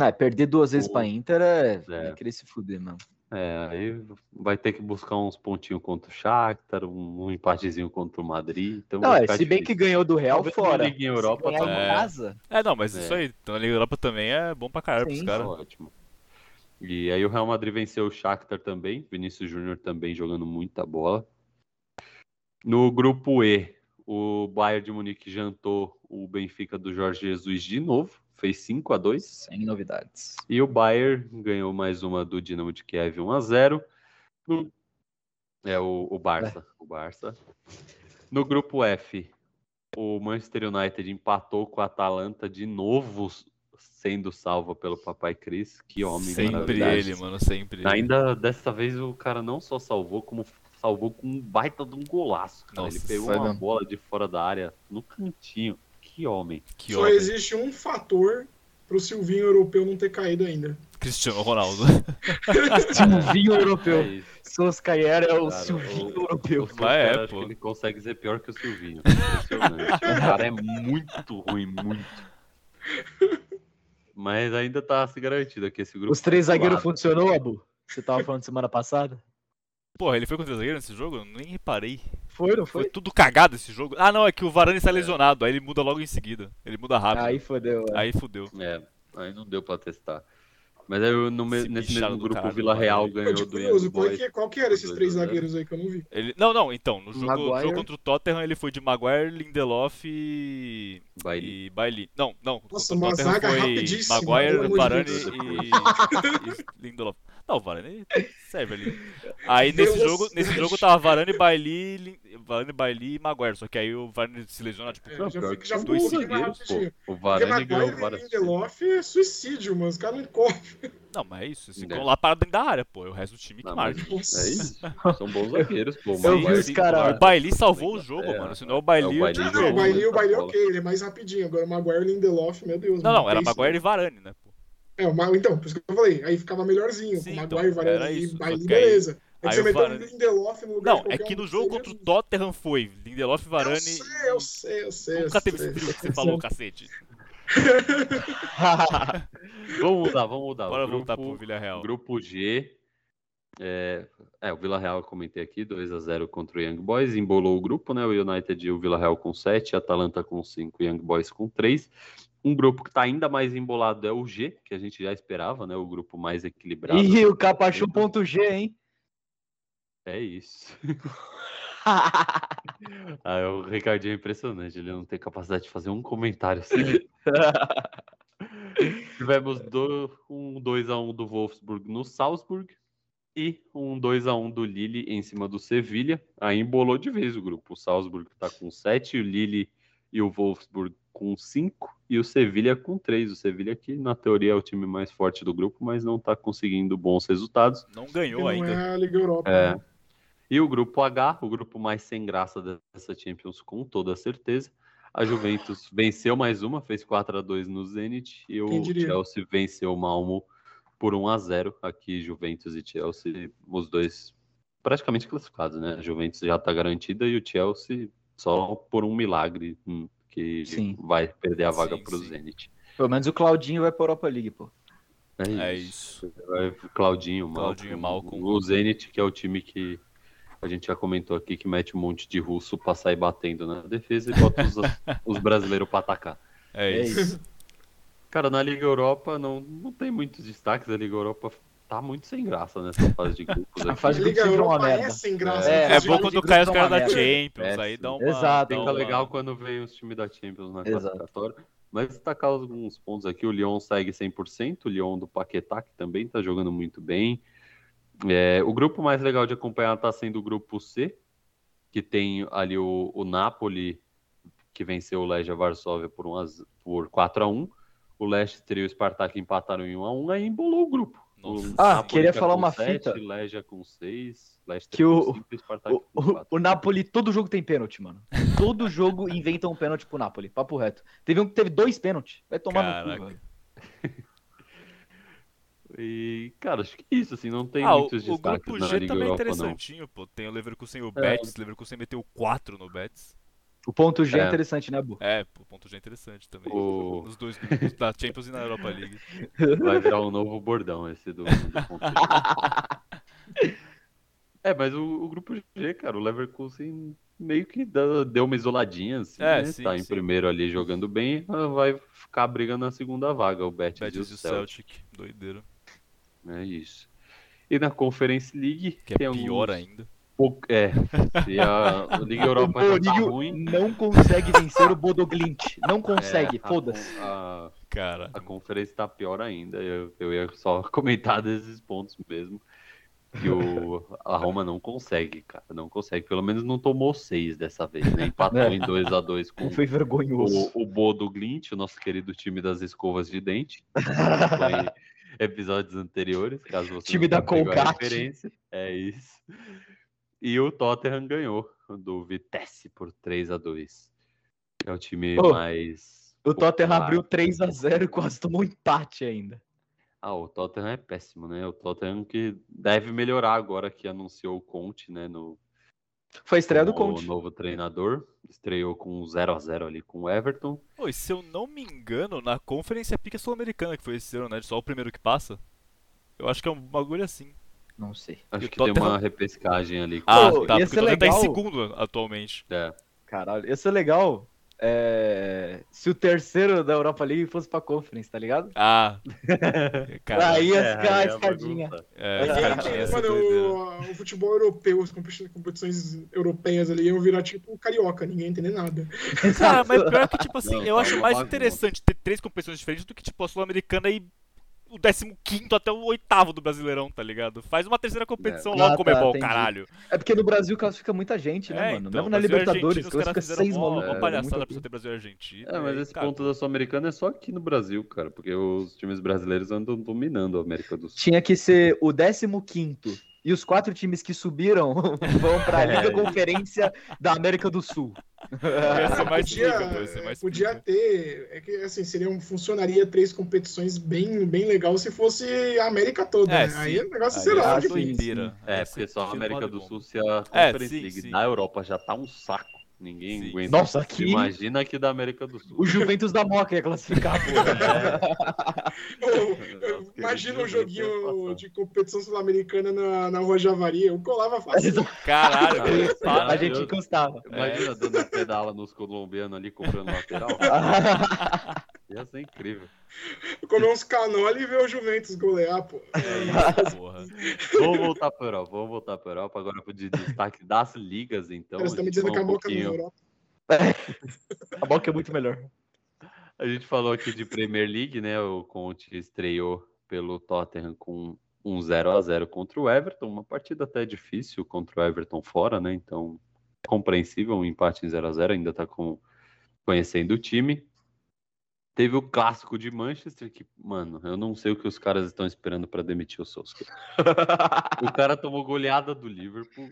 Ah, perder duas vezes O- pra Inter é, É. é querer se fuder, mano. É, aí vai ter que buscar uns pontinhos contra o Shakhtar, um, um empatezinho contra o Madrid. Então Não, é, se bem que ganhou do Real Talvez fora. Liga em Europa se ganhar tá bom. casa, É, não, mas É. isso aí. Então a Liga Europa também é bom pra caralho pros Sim. caras. Ótimo. E aí o Real Madrid venceu o Shakhtar também, Vinícius Júnior também jogando muita bola. No grupo E, o Bayern de Munique jantou o Benfica do Jorge Jesus de novo, fez 5 a 2 sem novidades. e o Bayern ganhou mais uma do Dinamo de Kiev 1 a 0. No- É o, o Barça, o Barça. No grupo F, o Manchester United empatou com a Atalanta de novo, sendo salvo pelo Papai Cris. Que homem Sempre ele, mano, sempre ele. Ainda dessa vez o cara não só salvou, como salvou com um baita de um golaço. cara. Nossa, ele pegou uma mesmo. bola de fora da área no cantinho. Que homem. Que Só homem. existe um fator pro Silvinho europeu não ter caído ainda. Cristiano Ronaldo. Silvinho É europeu. isso. Solskjaer é o Cara, Silvinho o- europeu. O é, acho pô. que ele consegue ser pior que o Silvinho. Impressionante. o cara é muito ruim, muito. Mas ainda tá se garantido aqui esse grupo. Os três tá zagueiros funcionou, Abu? Você tava falando semana passada? Porra, ele foi contra o zagueiro nesse jogo? Eu nem reparei. Foi, não Foi foi? tudo cagado esse jogo. Ah, não, é que o Varane está lesionado. Aí ele muda logo em seguida. Ele muda rápido. Aí fodeu. é. Aí fudeu. É, aí não deu pra testar. Mas aí no me- Esse nesse mesmo grupo, caralho, o Vila Real ganhou do Young curioso, qual Boys. que, qual que eram esses três 2 a 0. zagueiros aí que eu não vi? Ele... Não, não, então. No jogo, Maguire. jogo contra o Tottenham ele foi de Maguire, Lindelof e. Bailey. e Bailey. Não, não. Nossa, uma Tottenham zaga foi rapidíssima, Maguire, Deus. e... e Lindelof. Não, o Varane serve ali. Aí nesse Velocidade. jogo, nesse jogo tava Varane, Bailey, Varane, Bailey e Maguire. Só que aí o Varane se lesiona, tipo, É, Não, já já dois zagueiros. O Porque Varane ganhou Maguire e várias Lindelof é suicídio, mano. Os caras não correm. Não, mas é isso. Eles É. ficam lá parados dentro da área, pô. É o resto do time que Não, marca. É isso. São bons zagueiros, pô. Eu vi os. O Bailey salvou o jogo, é, mano. Senão o Bailey. é, o Bailey Não, o Bailey, o é bola. ok, ele é mais rapidinho. Agora o Maguire e Lindelof, meu Deus. Não, não, era Maguire e Varane, né? Pô. É, o então, por isso que eu falei. Aí ficava melhorzinho. Sim, com então, Maguire, Varane era e isso, que aí- beleza. É que aí você o meteu Varane- o Lindelof no lugar Não, é que no que jogo seja, contra o Tottenham foi Lindelof, Varane Eu sei, eu sei, eu sei. e... eu Nunca teve sei. esse trio que você falou, cacete. Vamos mudar, vamos mudar. Bora O grupo, voltar pro Villarreal. Grupo G. É, é, o Vila Real eu comentei aqui, 2 a 0 contra o Young Boys, embolou o grupo, né? O United e o Vila Real com 7, Atalanta com 5 e Young Boys com 3. Um grupo que está ainda mais embolado é o G, que a gente já esperava, né? O grupo mais equilibrado. Ih, o Capachu ponto G, hein? É isso. Ah, o Ricardinho é impressionante, ele não tem capacidade de fazer um comentário assim. Tivemos do, um 2x1 do Wolfsburg no Salzburg e um 2x1 do Lille em cima do Sevilha. Aí embolou de vez o grupo. O Salzburg está com 7, o Lille e o Wolfsburg com 5 e o Sevilha com 3. O Sevilha que na teoria é o time mais forte do grupo, mas não está conseguindo bons resultados. Não ganhou não ainda. é a Liga Europa. É. né? E o grupo H, o grupo mais sem graça dessa Champions, com toda certeza. A Juventus venceu mais uma, fez 4 a 2 no Zenit. E o? Chelsea venceu o Malmo por 1 a 0 Aqui, Juventus e Chelsea, os dois praticamente classificados, né? A Juventus já está garantida e o Chelsea só por um milagre hum, que Sim. vai perder a vaga Sim, para o sim. Zenit. Pelo menos o Claudinho vai pra Europa League, pô. É isso. Vai Claudinho, Claudinho. Malcolm. O Zenit, que é o time que a gente já comentou aqui, que mete um monte de russo pra sair batendo na defesa e bota os, os brasileiros pra atacar. É, É isso. isso. Cara, na Liga Europa não, não tem muitos destaques. A Liga Europa tá muito sem graça nessa fase de grupos A fase de é Europa é merda. sem graça. É, É, bom quando cai é os caras da merda. Champions, aí Péssimo. dá uma. Exato. Fica uma- legal quando vem os times da Champions na Exato. classificatória. Mas destacar alguns pontos aqui, o Lyon segue 100%, o Lyon do Paquetá, que também tá jogando muito bem. É, o grupo mais legal de acompanhar tá sendo o grupo C, que tem ali o, o Napoli, que venceu o Legia Varsóvia por, 1 a z- por 4 a 1 O Leicester e o Spartak empataram em 1 a 1 aí embolou o grupo. Nossa. O Ah, Napoli queria falar com uma sete, fita. Legia com 6, Leicester Que o- com 5 Spartak O, com o, 4. o Napoli, todo jogo tem pênalti, mano. Todo jogo inventa um pênalti pro Napoli, papo reto. Teve um que teve dois pênaltis. Vai tomar no Caraca. cu, velho. E, cara, acho que é isso, assim, não tem Ah, o, muitos o destaques grupo na G também é Europa, não. interessantinho, pô. Tem o Leverkusen e o É. Betis. O Leverkusen meteu 4 no Betis. O ponto G é, É. interessante, né, Bu? É, pô, ponto G é interessante também. O- Nos dois grupos, da Champions e na Europa League. Vai virar um novo bordão esse do, do ponto G. É, mas o, o grupo G, cara, o Leverkusen meio que deu uma isoladinha, assim, É, né? sim, tá em sim. primeiro ali jogando bem, ah, vai ficar brigando na segunda vaga, o Betis, Betis e o o Celtic. Celtic. Doideira. É isso. E na Conference League Que é tem pior alguns ainda. Pou- É, se a, Liga Europa o já tá ruim... não consegue vencer o Bodoglint. Não é, consegue, a- foda-se. a- Cara. A conferência tá pior ainda. Eu, eu ia só comentar desses pontos mesmo. Que o, a Roma não consegue, cara. Não consegue. Pelo menos não tomou seis dessa vez, né? Empatou É. em 2 a 2 com Foi vergonhoso. o, o Bodo Glint, o nosso querido time das escovas de dente. Foi em episódios anteriores, caso você Time não da Colgate. referência. É isso. E o Tottenham ganhou do Vitesse por 3 a 2 É o time mais. O Tottenham popular. abriu 3x0 e quase tomou um empate ainda. Ah, o Tottenham é péssimo, né? O Tottenham que deve melhorar agora que anunciou o Conte, né? No, Foi a estreia do Conte. novo treinador. Estreou com 0 a 0 ali com o Everton. Pô, e se eu não me engano, na Conferência Pica Sul-Americana que foi esse ano, né? Só o primeiro que passa. Eu acho que é um bagulho assim. Não sei. Acho que tem uma repescagem ali. Ah, Pô, tá. Porque o Tottenham tá em legal. segundo atualmente. É. Caralho, ia ser legal é, se o terceiro da Europa League fosse pra Conference, tá ligado? Ah. Cara, Aí ia É, ficar a é escadinha. bagunça. é, É mano, o, o futebol europeu, as competi- competições europeias ali iam virar tipo carioca, ninguém ia entender nada. Cara, mas pior que, tipo assim, Não, eu tá acho mais interessante ter três competições diferentes do que, tipo, a Sul-Americana e o 15 até o oitavo do Brasileirão, tá ligado? Faz uma terceira competição É. logo, Ah, como é tá, caralho. É porque no Brasil classifica muita gente, né, É, mano? então, Mesmo na Brasil Libertadores, Argentina, os caras classifica seis malucos. é palhaçada muito pra você ter Brasil e Argentina. É, mas e, esse cara, ponto da Sul-Americana é só aqui no Brasil, cara, porque os times brasileiros andam dominando a América do Sul. Tinha que ser o 15 e os quatro times que subiram vão pra Liga É. Conferência da América do Sul. Ia ser mais podia, pica, pô, ia ser mais podia pica. ter, é que assim, seria um, funcionaria três competições bem, bem legal se fosse a América toda, É, né? Aí o negócio seria é lá doideira. É, Ia porque só a América do Sul, se a É, Conference sim, League sim. da Europa já tá um saco. Ninguém Sim. aguenta. Nossa, aqui Imagina aqui da América do Sul. o Juventus da Moca ia classificar, pô. Eu- Nossa, Imagina um joguinho eu de competição sul-americana na, na Rua Javari, eu colava fácil. Caralho, para, a gente encostava. Imagina dando pedala nos colombianos ali comprando lateral. Ia ser incrível. Comer uns canoli e ver o Juventus golear, pô. porra. Vamos voltar para Europa. Vamos voltar para Europa agora pro de destaque das ligas, então. Você tá A me dizendo que a falou um não é Europa. A Moca é muito melhor. A gente falou aqui de Premier League, né? O Conte estreou pelo Tottenham com um 0 a 0 contra o Everton, uma partida até difícil contra o Everton fora, né? Então, compreensível um empate em 0 a 0 ainda tá com conhecendo o time. Teve o clássico de Manchester, que, mano, eu não sei o que os caras estão esperando para demitir o Solskjaer. O cara tomou goleada do Liverpool.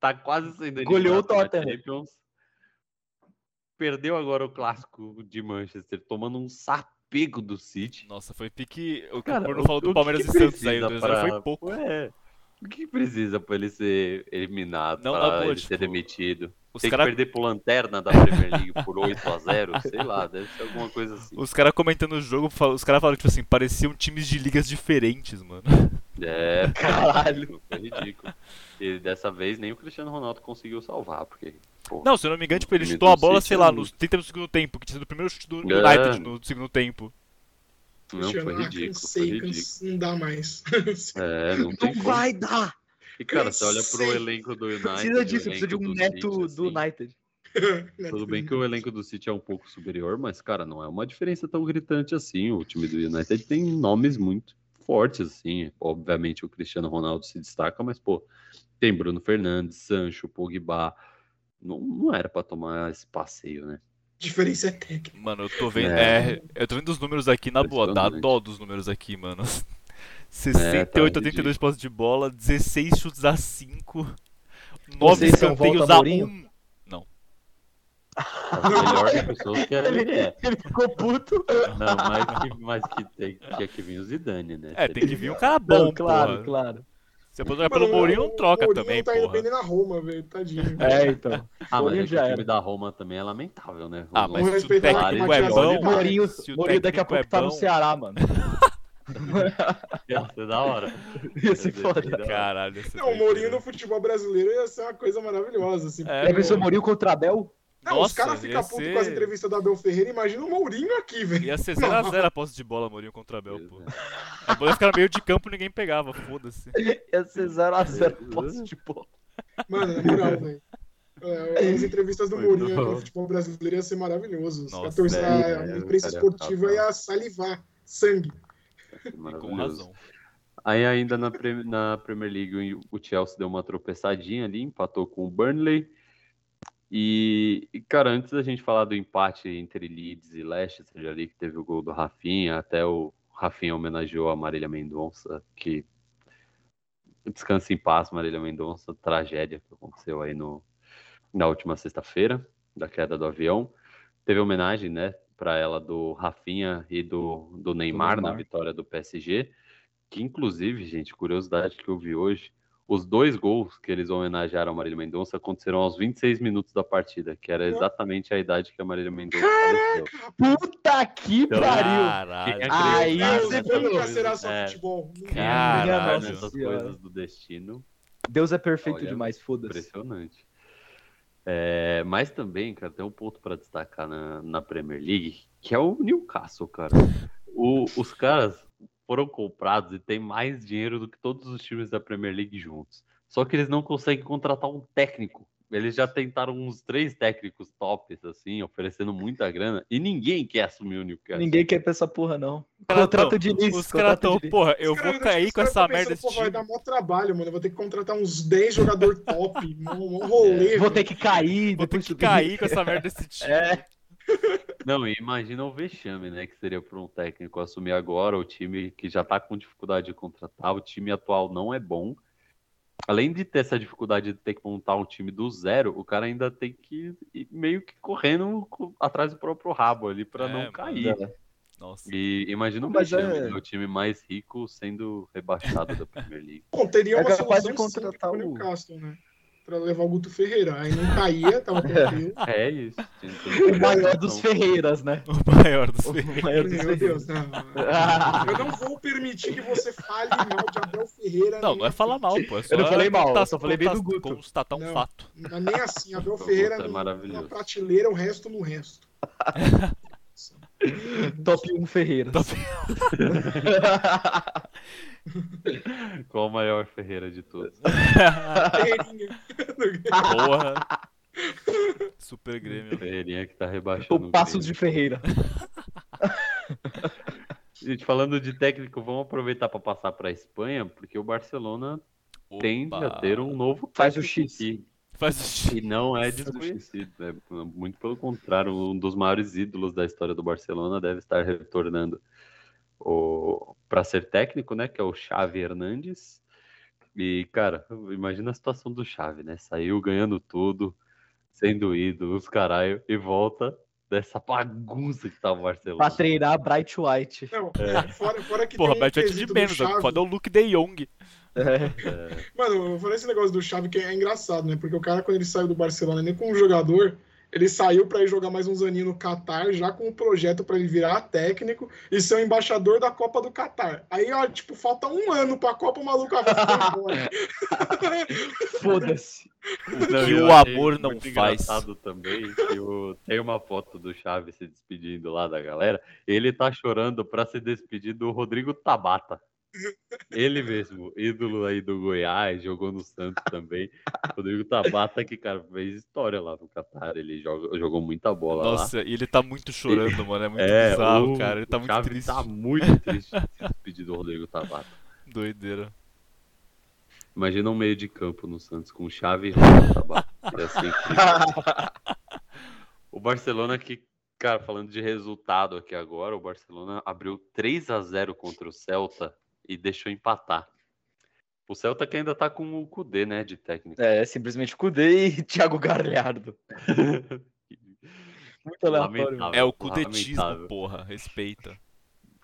Tá quase sendo Goleou o Tottenham. Champions. Perdeu agora o clássico de Manchester, tomando um sapego do City. Nossa, foi pique. O Cara, o Bruno o- falou o do Palmeiras e Santos aí, 2 pra- foi pouco. É. O que precisa pra ele ser eliminado, Não, boa, ele tipo, ser demitido? Os Tem caras que perder pro Lanterna da Premier League por 8x0? Sei lá, deve ser alguma coisa assim. os cara comentando o jogo, os caras falaram que, tipo assim, pareciam times de ligas diferentes, mano. É, Caralho. Foi ridículo. E dessa vez nem o Cristiano Ronaldo conseguiu salvar, porque. pô, Não, se eu não me engano, tipo, ele chutou a bola, sei é lá, nos 30 do segundo tempo, que tinha sido o primeiro chute do É. United no segundo tempo. não, foi ah, ridículo. Foi cansei, ridículo. cansei, não dá mais. É, não tem como. dar! E cara, você olha pro elenco do United. Precisa o disso, precisa de elenco um do neto City, do assim, United. Tudo bem que o elenco do City é um pouco superior, mas, cara, não é uma diferença tão gritante assim. O time do United tem nomes muito fortes, assim. Obviamente o Cristiano Ronaldo se destaca, mas, pô, tem Bruno Fernandes, Sancho, Pogba. Não, não era pra tomar esse passeio, né? Diferença é técnica. Mano, eu tô vendo. É. É, eu tô vendo os números aqui na boa, dá dó dos números aqui, mano. 68 a 82 posses de bola, 16 chutes a 5, 9 Vocês são escanteios a Mourinho? 1. As melhores pessoas que ele é. Ele ficou puto. Não, mas que, mas que tem, tinha que vir o Zidane, né? É, tem que vir um cara bom, Não, claro, porra. claro. Se eu trocar pelo Mourinho, não troca Mourinho também, não tá indo bem na Roma, velho. Tadinho. É, então. Ah, mas Mourinho é que já o time era. da Roma também é lamentável, né? Ah, mas se o técnico o é bom. Mourinho, o Mourinho daqui a técnico pouco é tá no Ceará, mano. Ia ser da hora. Ia ser Ia ser foda. Caralho, Não, o Mourinho no futebol brasileiro ia ser uma coisa maravilhosa. Assim, É, porque- Já pensou Mourinho contra Abel? Não, os Nossa, caras ficam ia putos ser- com as entrevistas do Abel Ferreira. Imagina o Mourinho aqui, velho. Ia ser 0x0 a posse de bola, Mourinho contra Abel, pô. A bola ia ficar no meio de campo e ninguém pegava, foda-se. Ia ser 0x0 posse de bola. Mano, na moral, velho. É, as entrevistas do Muito Mourinho no futebol brasileiro ia ser maravilhoso. Nossa, a, torcida, velho, a é, imprensa o ia esportiva ia salivar sangue. Com razão. Aí ainda na, na Premier League o Chelsea deu uma tropeçadinha ali, empatou com o Burnley. E, e, cara, antes da gente falar do empate entre Leeds e Leicester ali, que teve o gol do Rafinha, até o Rafinha homenageou a Marília Mendonça, que descansa em paz, Marília Mendonça, tragédia que aconteceu aí no, na última sexta-feira, da queda do avião. Teve homenagem, né, para ela do Rafinha e do, do Neymar na vitória do PSG. Que inclusive, gente, curiosidade que eu vi hoje, os dois gols que eles homenagearam a Marília Mendonça aconteceram aos 26 minutos da partida, que era exatamente a idade que a Marília Mendonça faleceu. Puta que Então, pariu! Caralho. Quem Aí você nunca será só é, futebol. Caralho. Senhora. coisas do destino. Deus é perfeito Olha, demais, foda-se. Impressionante. É, mas também, cara, tem um ponto para destacar na, na Premier League, que é o Newcastle, cara. O- os caras foram comprados e têm mais dinheiro do que todos os times da Premier League juntos. Só que eles não conseguem contratar um técnico. Eles já tentaram uns três técnicos tops, assim, oferecendo muita grana, e ninguém quer assumir o Newcastle. Ninguém quer pra essa porra, não. Contrato de início. Os caras tão, porra, eu vou cair com essa merda desse pô, Vai time. dar mó trabalho, mano. Eu vou ter que contratar uns 10 jogadores top. Um, um rolê. Vou ter que cair, Vou ter que subir. cair com essa merda desse time. É, Não, e imagina o vexame, né? Que seria para um técnico assumir agora o time que já tá com dificuldade de contratar, o time atual não é bom. Além de ter essa dificuldade de ter que montar um time do zero, o cara ainda tem que ir meio que correndo co- atrás do próprio rabo ali para É, não mano. cair. Nossa. E imagina o Mas vexame, é- né? o time mais rico sendo rebaixado da Premier League. Bom, teria É uma capaz de contratar o- Newcastle, né? Pra levar o Guto Ferreira. Aí não caía, tava tranquilo. É isso. que ter o maior dos Ferreiras, né? O maior dos maior dos Meu Ferreiras. Deus, não. Eu não vou permitir que você fale mal de Abel Ferreira. Não, não é falar mal, pô. É só Eu não falei mal, contar- só falei bem do Guto. Constatar um Não. fato. Não é nem assim. Abel Ferreira é na prateleira, o resto no resto. Top 1 Ferreiras. Top- Qual o maior Ferreira de todos? Ferreirinha. Porra. Super Grêmio. Ferreirinha que tá rebaixando. o Passos de Ferreira. Gente, falando de técnico, vamos aproveitar para passar para a Espanha, porque o Barcelona tende a Opa. ter um novo Faz o técnico X. aqui, Faz o X. e não é Faz o X. desconhecido, né? muito pelo contrário, um dos maiores ídolos da história do Barcelona deve estar retornando para ser técnico, né? Que é o Xavi Hernandes. E cara, imagina a situação do Xavi, né? Saiu ganhando tudo, sendo ídolo, os caralho, e volta dessa bagunça que tá o Barcelona. Pra treinar Bright White. Não, É. fora, fora que Porra, tem um mas vai de menos. Xavi. Foda é o Luke De Jong. É. É, Mano, eu falei esse negócio do Xavi que é engraçado, né? Porque o cara, quando ele saiu do Barcelona, nem como jogador, ele saiu pra ir jogar mais uns aninhos no Catar, já com um projeto pra ele virar técnico e ser o embaixador da Copa do Catar. Aí, ó, tipo, falta um ano pra Copa, o maluco. Foda-se. Que o amor não faz. também que o- tem uma foto do Chaves se despedindo lá da galera. Ele tá chorando pra se despedir do Rodrigo Tabata. Ele mesmo, ídolo aí do Goiás, jogou no Santos também. Rodrigo Tabata, que, cara, fez história lá no Qatar. Ele joga, jogou muita bola lá. Nossa, e ele tá muito chorando, mano. É muito É, bizarro, o cara. Ele tá muito Chaves triste. tá muito triste despedir do Rodrigo Tabata. Doideira. Imagina um meio de campo no Santos com chave e Rodrigo Tabata. Ia ser incrível. O Barcelona que, cara, falando de resultado aqui agora, o Barcelona abriu 3 a 0 contra o Celta e deixou empatar. O Celta que ainda tá com o Kudê, né, de técnico. É, simplesmente Kudê e Thiago Galhardo. Muito aleatório. É o cudetismo, porra. Respeita.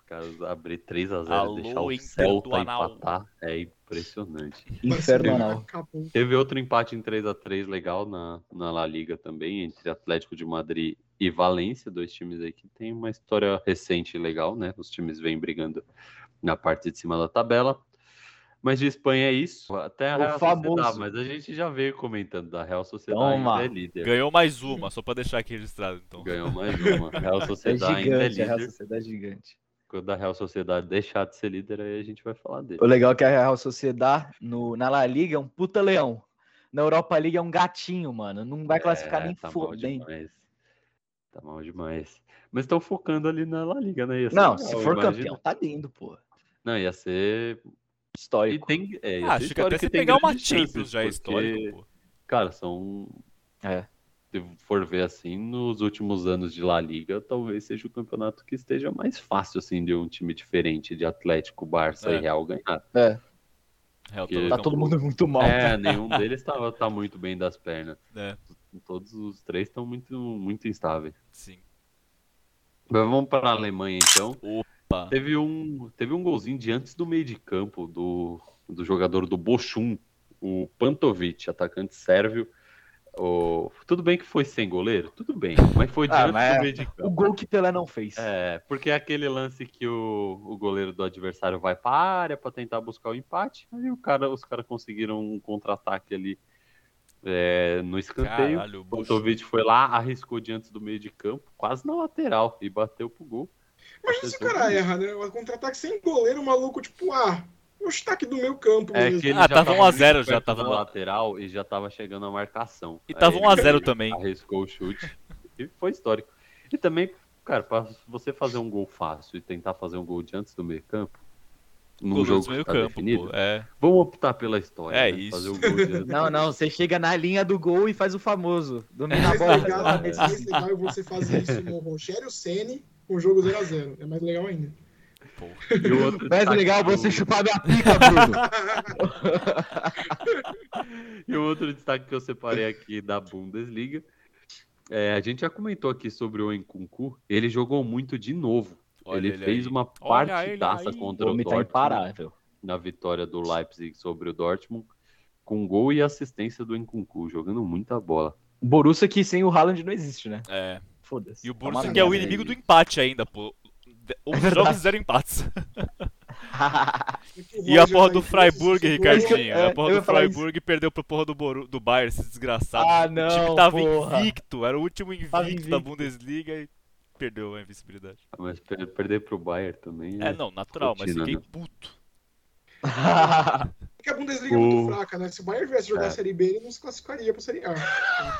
Cara, abrir 3 a 0 Alô, e deixar o Celta empatar é impressionante. Infernal. Teve outro empate em 3 a 3 legal na, na La Liga também, entre Atlético de Madrid e Valência, dois times aí que tem uma história recente e legal, né? Os times vêm brigando na parte de cima da tabela. Mas de Espanha é isso. Até a O Real famoso. Sociedade, mas a gente já veio comentando da Real Sociedade Toma. ainda é líder. Ganhou mais uma, só pra deixar aqui registrado, então. Ganhou mais uma. A Real É Sociedade ainda é gigante, a Real líder. Sociedade é gigante. Quando a Real Sociedade deixar de ser líder, aí a gente vai falar dele. O legal é que a Real Sociedade no, na La Liga é um puta leão. Na Europa League é um gatinho, mano. Não vai classificar É, nem tá mal fodendo. demais. Tá mal demais. Mas estão focando ali na La Liga, né? Não, legal, se for imagina. campeão, tá lindo, pô. Não, ia ser. E Histórico. tem. É, ia Ah, ser acho que até se pegar uma Champions chances, já é porque, histórico, pô. Cara, são. É. Se for ver assim, nos últimos anos de La Liga, talvez seja o campeonato que esteja mais fácil, assim, de um time diferente de Atlético, Barça É. e Real ganhar. É, Real Que- tá todo mundo muito mal. É, nenhum deles tá, tá muito bem das pernas. É, Todos os três estão muito, muito instáveis. sim. Mas vamos para a Alemanha, então. Opa. Teve um, teve um golzinho de antes do meio de campo do, do jogador do Bochum, o Pantovic, atacante sérvio. O, tudo bem que foi sem goleiro? Tudo bem, mas foi de Ah, antes mas do meio de O campo. gol que Pelé não fez. É, porque é aquele lance que o, o goleiro do adversário vai para a área para tentar buscar o empate. Aí o cara, os caras conseguiram um contra-ataque ali é, no escanteio. Caralho, o O. Pantovic foi lá, arriscou diante do meio de campo, quase na lateral, e bateu pro gol. Imagina se o cara erra, né? O contra-ataque sem goleiro, o maluco, tipo, ah, eu estou aqui do meu campo É mesmo. que ele Ah, já tava tava 1 a 0 muito já, perto tava no- lateral e já tava chegando a marcação. E Aí tava ele 1 a 0 também. Arriscou o chute e foi histórico. E também, cara, pra você fazer um gol fácil e tentar fazer um gol de antes do meio campo, num jogo meio tá campo, definido, pô. É. vamos optar pela história. É né? isso. Fazer o gol de antes. Não, não, você chega na linha do gol e faz o famoso. Domina a bola. legal, descida. legal é você fazer isso no Rogério Ceni com o jogo 0x0. É mais legal ainda. Porra. E o outro Mais destaque legal do- você chupar minha pica, Bruno. E o outro destaque que eu separei aqui da Bundesliga, é, a gente já comentou aqui sobre o Enkunku, ele jogou muito de novo. Olha ele, ele fez aí. uma partidaça contra O o homem tá Dortmund imparável. na vitória do Leipzig sobre o Dortmund, com gol e assistência do Enkunku, jogando muita bola. O Borussia que sem o Haaland não existe, né? É. Foda-se. E o Tá Borussia que é o inimigo do empate ainda, pô. De- Os verdade. jogos zero empates. E a porra do Freiburg, os Ricardinho. É, a porra eu do. Freiburg perdeu pra porra do, Boru, do Bayern, esse desgraçado. ah, o time não, tava porra. invicto, era o último invicto, Tava da invicto. Bundesliga e perdeu a invencibilidade. Mas per- perder pro Bayern também. É, não, natural, mas rotina, fiquei né? puto. Porque a Bundesliga é muito O- fraca, né? Se o Bayern viesse jogar É. a Série B, ele não se classificaria pra Série A.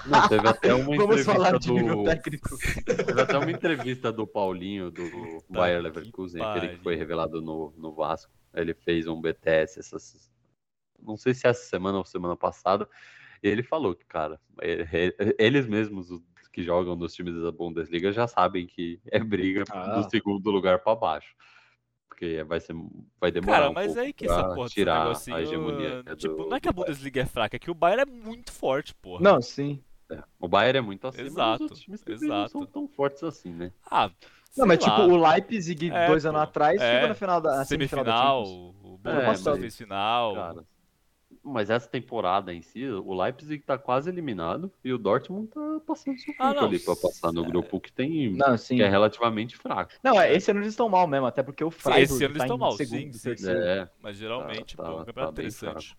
Não, teve até uma Vamos entrevista falar de do... nível técnico. Teve até uma entrevista do Paulinho, do Bayer que Leverkusen, aquele que foi revelado no, no Vasco. Ele fez um BTS essas. Não sei se essa semana ou semana passada. E ele falou que, cara, eles mesmos, os que jogam nos times da Bundesliga, já sabem que é briga Ah. do segundo lugar para baixo. Porque vai, ser, vai demorar. Cara, um mas pouco aí que pra essa porra tirar negocinho. a hegemonia. tipo, do- não é que a. Bundesliga é fraca, é que o Bayern é muito forte, porra. Não, sim. É, O Bayern é muito acima, mas Exato, os outros times também não exato. são tão fortes assim, né? Ah, Não, mas tipo, lá. o Leipzig, É, dois pô. anos atrás, É, chegou na final da na semifinal da semifinal, Champions. o Borussia passado. fez final. Cara, mas essa temporada em si, o Leipzig tá quase eliminado e o Dortmund tá passando sufoco Ah, não, ali pra passar no é. grupo que tem Não, sim. que é relativamente fraco. Não, é, esse ano eles estão mal mesmo, até porque o Freiburg esse ano eles tá estão em mal, segundo, sim, terceiro. É, Mas geralmente, Tá- pô, é um tá- campeonato tá bem interessante.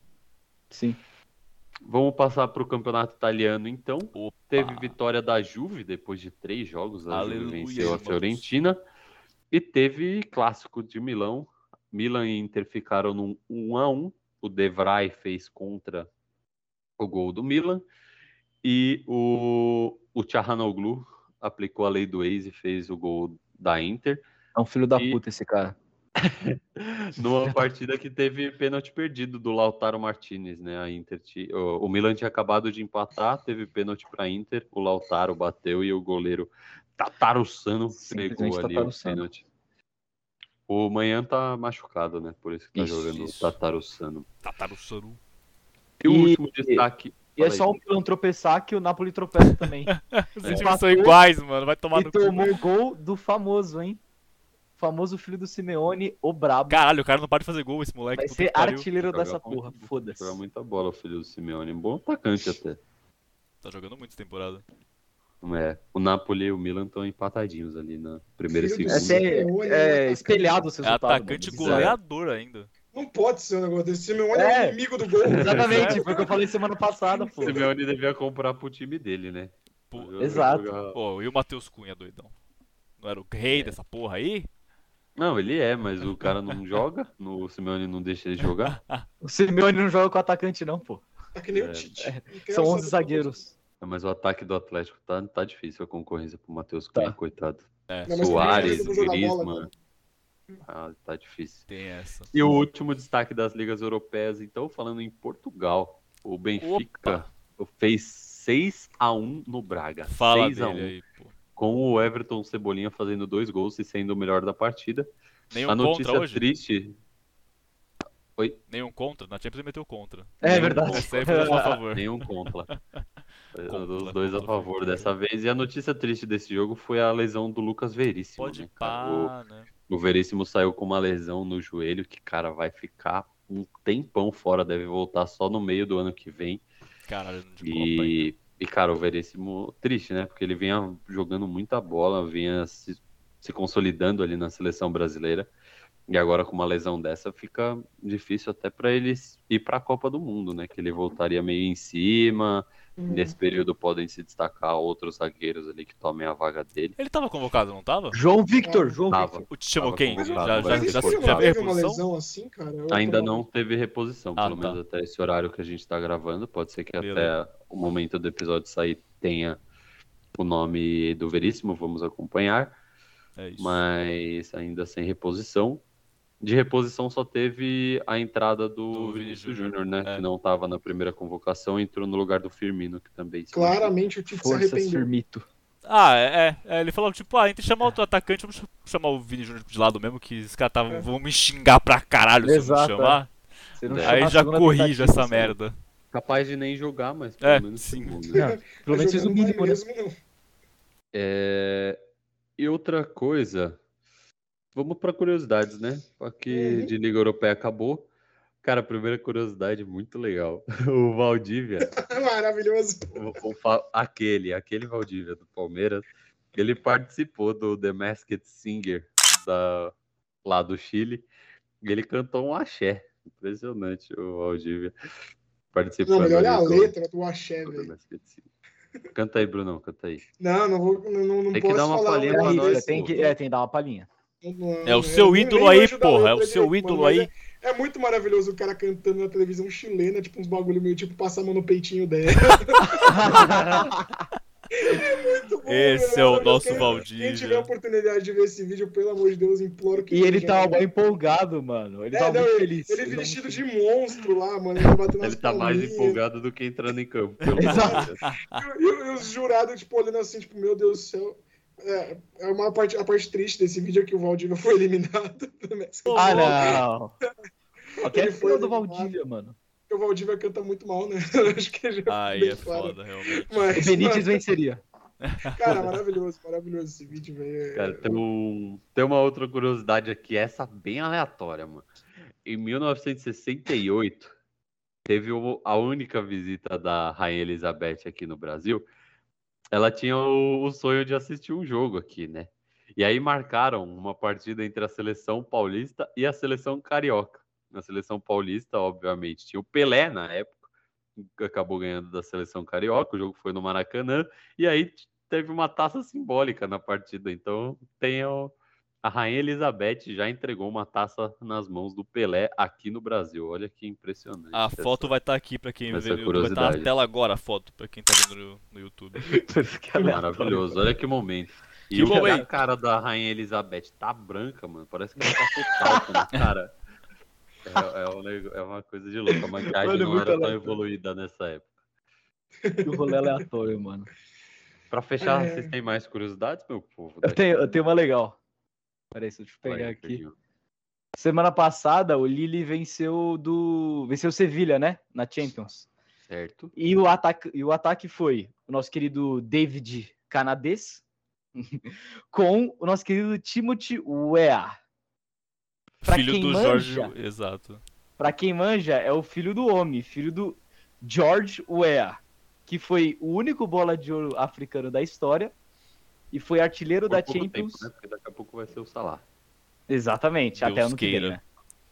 Sim. Vamos passar pro campeonato italiano então. Opa. Teve vitória da Juve depois de três jogos. A Aleluia, Juve venceu a. Fiorentina. E teve clássico de Milão. Milan e Inter ficaram num 1 a 1 O De Vrij fez contra o gol do Milan. E o, o Tchahanoglu aplicou a lei do ex e fez o gol da Inter. É um filho da E- puta esse cara. Numa partida que teve pênalti perdido do Lautaro Martinez, né? A Inter, ti- o, o Milan tinha acabado de empatar, teve pênalti para Inter, o Lautaro bateu e o goleiro Tatarussano pegou ali o Tatarussano. pênalti. O Manhã tá machucado, né? Por isso que tá Isso, jogando isso. o Tatarussano. Tatarussano. E, o último destaque. E é só o Milan tropeçar que o Napoli tropeça também. Os É. times são iguais, mano. Vai tomar e no cu. tomou o gol do famoso, hein? Famoso filho do Simeone, o brabo. Caralho, o cara não para de fazer gol, esse moleque. Vai ser pariu. artilheiro Joga dessa porra. Joga Foda-se. muita bola o filho do Simeone. Um bom atacante até. Tá jogando muito essa temporada. É, o Napoli e o Milan estão empatadinhos ali na primeira e É, segunda. ser- Simeone, é né? espelhado os É resultados. atacante mano. goleador ainda. Não pode ser um negócio desse. Simeone é, É. o inimigo do gol. Exatamente, foi o que eu falei semana passada, pô. O Simeone devia comprar pro time dele, né? Pô, Exato. eu- Pô, e o Matheus Cunha, doidão? Não era o rei dessa porra aí? Não, ele é, mas o cara não joga, no, o Simeone não deixa ele jogar. O Simeone não joga com atacante, não, pô. Tá que nem É. o Tite. Não quero São saber 11 zagueiros. É, Mas o ataque do Atlético tá, tá difícil a concorrência pro Matheus Cunha, Tá. coitado. É, Soares, Griezmann. Ah, tá difícil. tem essa. E o último destaque das ligas europeias, então, falando em Portugal. O Benfica fez 6 a 1 no Braga. Fala 6 a dele 1 aí, pô. Com o Everton Cebolinha fazendo dois gols e sendo o melhor da partida. Nenhum a notícia contra hoje? triste. Nenhum contra? Na Champions ele meteu contra. É Nenhum verdade. a sua favor. Nenhum contra. Os dois a favor dessa vez. E a notícia triste desse jogo foi a lesão do Lucas Veríssimo. Pode né, pá, né? O, o Veríssimo saiu com uma lesão no joelho que, cara, vai ficar um tempão fora. Deve voltar só no meio do ano que vem. Caralho, de. E, e, cara, o Veríssimo, triste, né? Porque ele vinha jogando muita bola, vinha se, se consolidando ali na seleção brasileira. E agora com uma lesão dessa fica difícil até para ele ir para a Copa do Mundo, né? Que ele voltaria meio em cima. Uhum. Nesse período podem se destacar outros zagueiros ali que tomem a vaga dele. Ele tava convocado, não tava? João Victor, João Tava. Victor. O te chamou quem? Já, já, já, já, teve uma reposição? lesão assim, cara? Eu Ainda tô- não teve reposição, Ah, pelo tá. menos até esse horário que a gente está gravando. Pode ser que Beleza. até o momento do episódio sair tenha o nome do Veríssimo, vamos acompanhar. É isso. mas ainda sem reposição. De reposição só teve a entrada do, Do Vinícius Júnior, né? é. Que não estava na primeira convocação, entrou no lugar do Firmino, que também. se Claramente o Tite se arrependeu. Firmito. Ah, é, é, é, Ele falou, tipo, ah, entre chamar outro atacante, vamos ch- chamar o Vini Júnior de lado mesmo, que os caras tavam- É. vão me xingar pra caralho se eu Exato, não chamar. Não É. chamar Aí já tentativa, essa merda. Capaz de nem jogar, mas pelo É, menos sim. Não, né? pelo menos fez o não mínimo, né? não. É, E outra coisa, vamos para curiosidades, né? Aqui Uhum. de Liga Europeia acabou. Cara, primeira curiosidade muito legal. O Valdívia, Maravilhoso. o- o aquele, aquele Valdívia do Palmeiras, ele participou do The Masked Singer da, lá do Chile. E ele cantou um axé. Impressionante o Valdívia. Participando Não, melhor é a letra do Axé, velho. Canta aí, Brunão, canta aí. Não, não vou. Não, não, não Tem que posso dar uma falar. palhinha pra nós, tem que, é, tem que dar uma palhinha. Não, É o eu seu ídolo aí, porra. É o seu direito, ídolo mano, aí. É, é muito maravilhoso o cara cantando na televisão chilena, tipo uns bagulho meio tipo passar a mão no peitinho dela. muito bom, Esse velho, é o maravilhoso. nosso Quem- Quem tiver a oportunidade de ver esse vídeo, pelo amor de Deus, imploro que E ele tava bem empolgado, mano. Ele É, tava não, muito ele, feliz. ele tava vestido de monstro lá, mano. Ele, batendo Ele tá mais empolgado do que entrando em campo. pelo Exato. E, e- e os jurados, tipo, olhando assim, tipo, meu Deus do céu. É, é uma parte, a parte triste desse vídeo é que o Valdívia foi eliminado. do México. Ah, não. Aquele Ele foi do. Valdívia, mano. O Valdívia canta muito mal, né? Acho que já Aí bem é claro. foda, realmente. O Mas, Benítez venceria. cara, maravilhoso, maravilhoso esse vídeo, velho. Cara, tem, um- tem uma outra curiosidade aqui, essa bem aleatória, mano. em 1968, teve o- a única visita da Rainha Elizabeth aqui no Brasil. Ela tinha o, o sonho de assistir um jogo aqui, né? E aí marcaram uma partida entre a seleção paulista e a seleção carioca. Na seleção paulista, obviamente, tinha o Pelé na época, que acabou ganhando da seleção carioca. O jogo foi no Maracanã. E aí teve uma taça simbólica na partida. Então tem o, a Rainha Elizabeth já entregou uma taça nas mãos do Pelé aqui no Brasil. Olha que impressionante. A essa- foto vai estar aqui pra quem vê no YouTube. Vai estar na curiosidade. tela agora a foto, pra quem tá vendo no, no YouTube. Que aleatório. Maravilhoso, olha que momento. E Que o momento. cara da Rainha Elizabeth tá branca, mano. Parece que ela passou talco na cara. É, é um é uma coisa de louco. A maquiagem Mano, não era tão evoluída nessa época. Que rolê aleatório, mano. Pra fechar, É. vocês têm mais curiosidades, meu povo? Eu tenho, eu tenho uma legal. Peraí, deixa eu pegar aí, aqui. Fernandinho. Semana passada, o Lille venceu do. Venceu o Sevilha, né? Na Champions. Certo. E o ataque, e o ataque foi o nosso querido David Canadês com o nosso querido Timothy Weah. Pra Filho quem do manja, Jorge. Exato. Pra quem manja, é o filho do homem, filho do George Weah, que foi o único bola de ouro africano da história e foi artilheiro Por da Champions. tempo, né? Vai ser o Salah. Exatamente, Deus até ano que vem, né?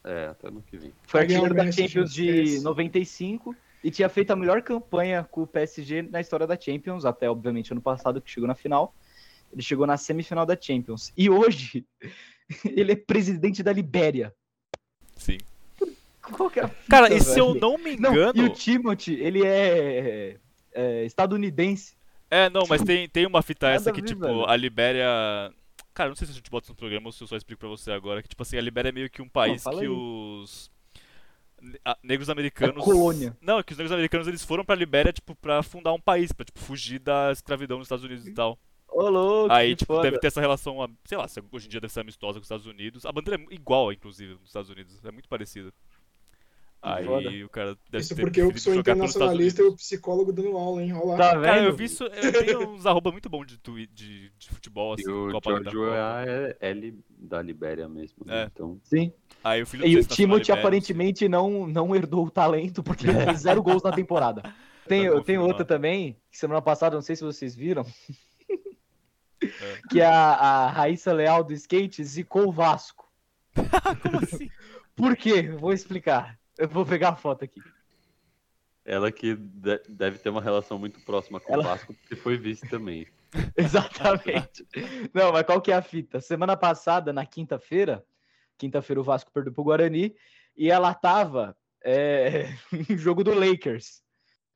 É, até ano que vem. Foi artilheiro da Champions de esquece. 95 e tinha feito a melhor campanha com o PSG na história da Champions, até obviamente ano passado que chegou na final. Ele chegou na semifinal da Champions. E hoje ele é presidente da Libéria. Sim. Qual que é a fita, Cara, e se eu não me Não, engano. e o Timothy, ele é, é estadunidense. É, não, mas tem, tem uma fita Nada essa que, tipo, velho. a Libéria. Cara, não sei se a gente bota no programa ou se eu só explico pra você agora. Que, tipo assim, a Libéria é meio que um país fala que aí. os. Negros americanos. colônia. Não, é que os negros americanos eles foram pra Libéria, tipo, pra fundar um país, pra, tipo, fugir da escravidão nos Estados Unidos e tal. Ô, louco, Aí, tipo, foda. deve ter essa relação, sei lá, hoje em dia deve ser amistosa com os Estados Unidos. A bandeira é igual, inclusive, nos Estados Unidos. É muito parecida. Aí foda. o cara deve Isso ter porque eu que sou internacionalista e o psicólogo dando aula, hein? Olha lá. Tá vendo? Cara, eu vi isso, eu tenho uns arroba muito bom de, de, de futebol, assim, E o Copa da George Copa. Weah é, é li- da Libéria mesmo. né? É. Então, Sim. Aí o filho E o Timothy Libéria, aparentemente não, não herdou o talento, porque ele fez zero gols na temporada. Tem, Tá eu tenho outra também, que semana passada, não sei se vocês viram, É. que a, a Raíssa Leal do skate zicou o Vasco. Como assim? Por quê? Vou explicar. Eu vou pegar a foto aqui. ela que de- deve ter uma relação muito próxima com Ela- o Vasco, porque foi vice também. Exatamente. Não, mas qual que é a fita? Semana passada, na quinta-feira, quinta-feira o Vasco perdeu pro Guarani, e ela tava é, em jogo do Lakers.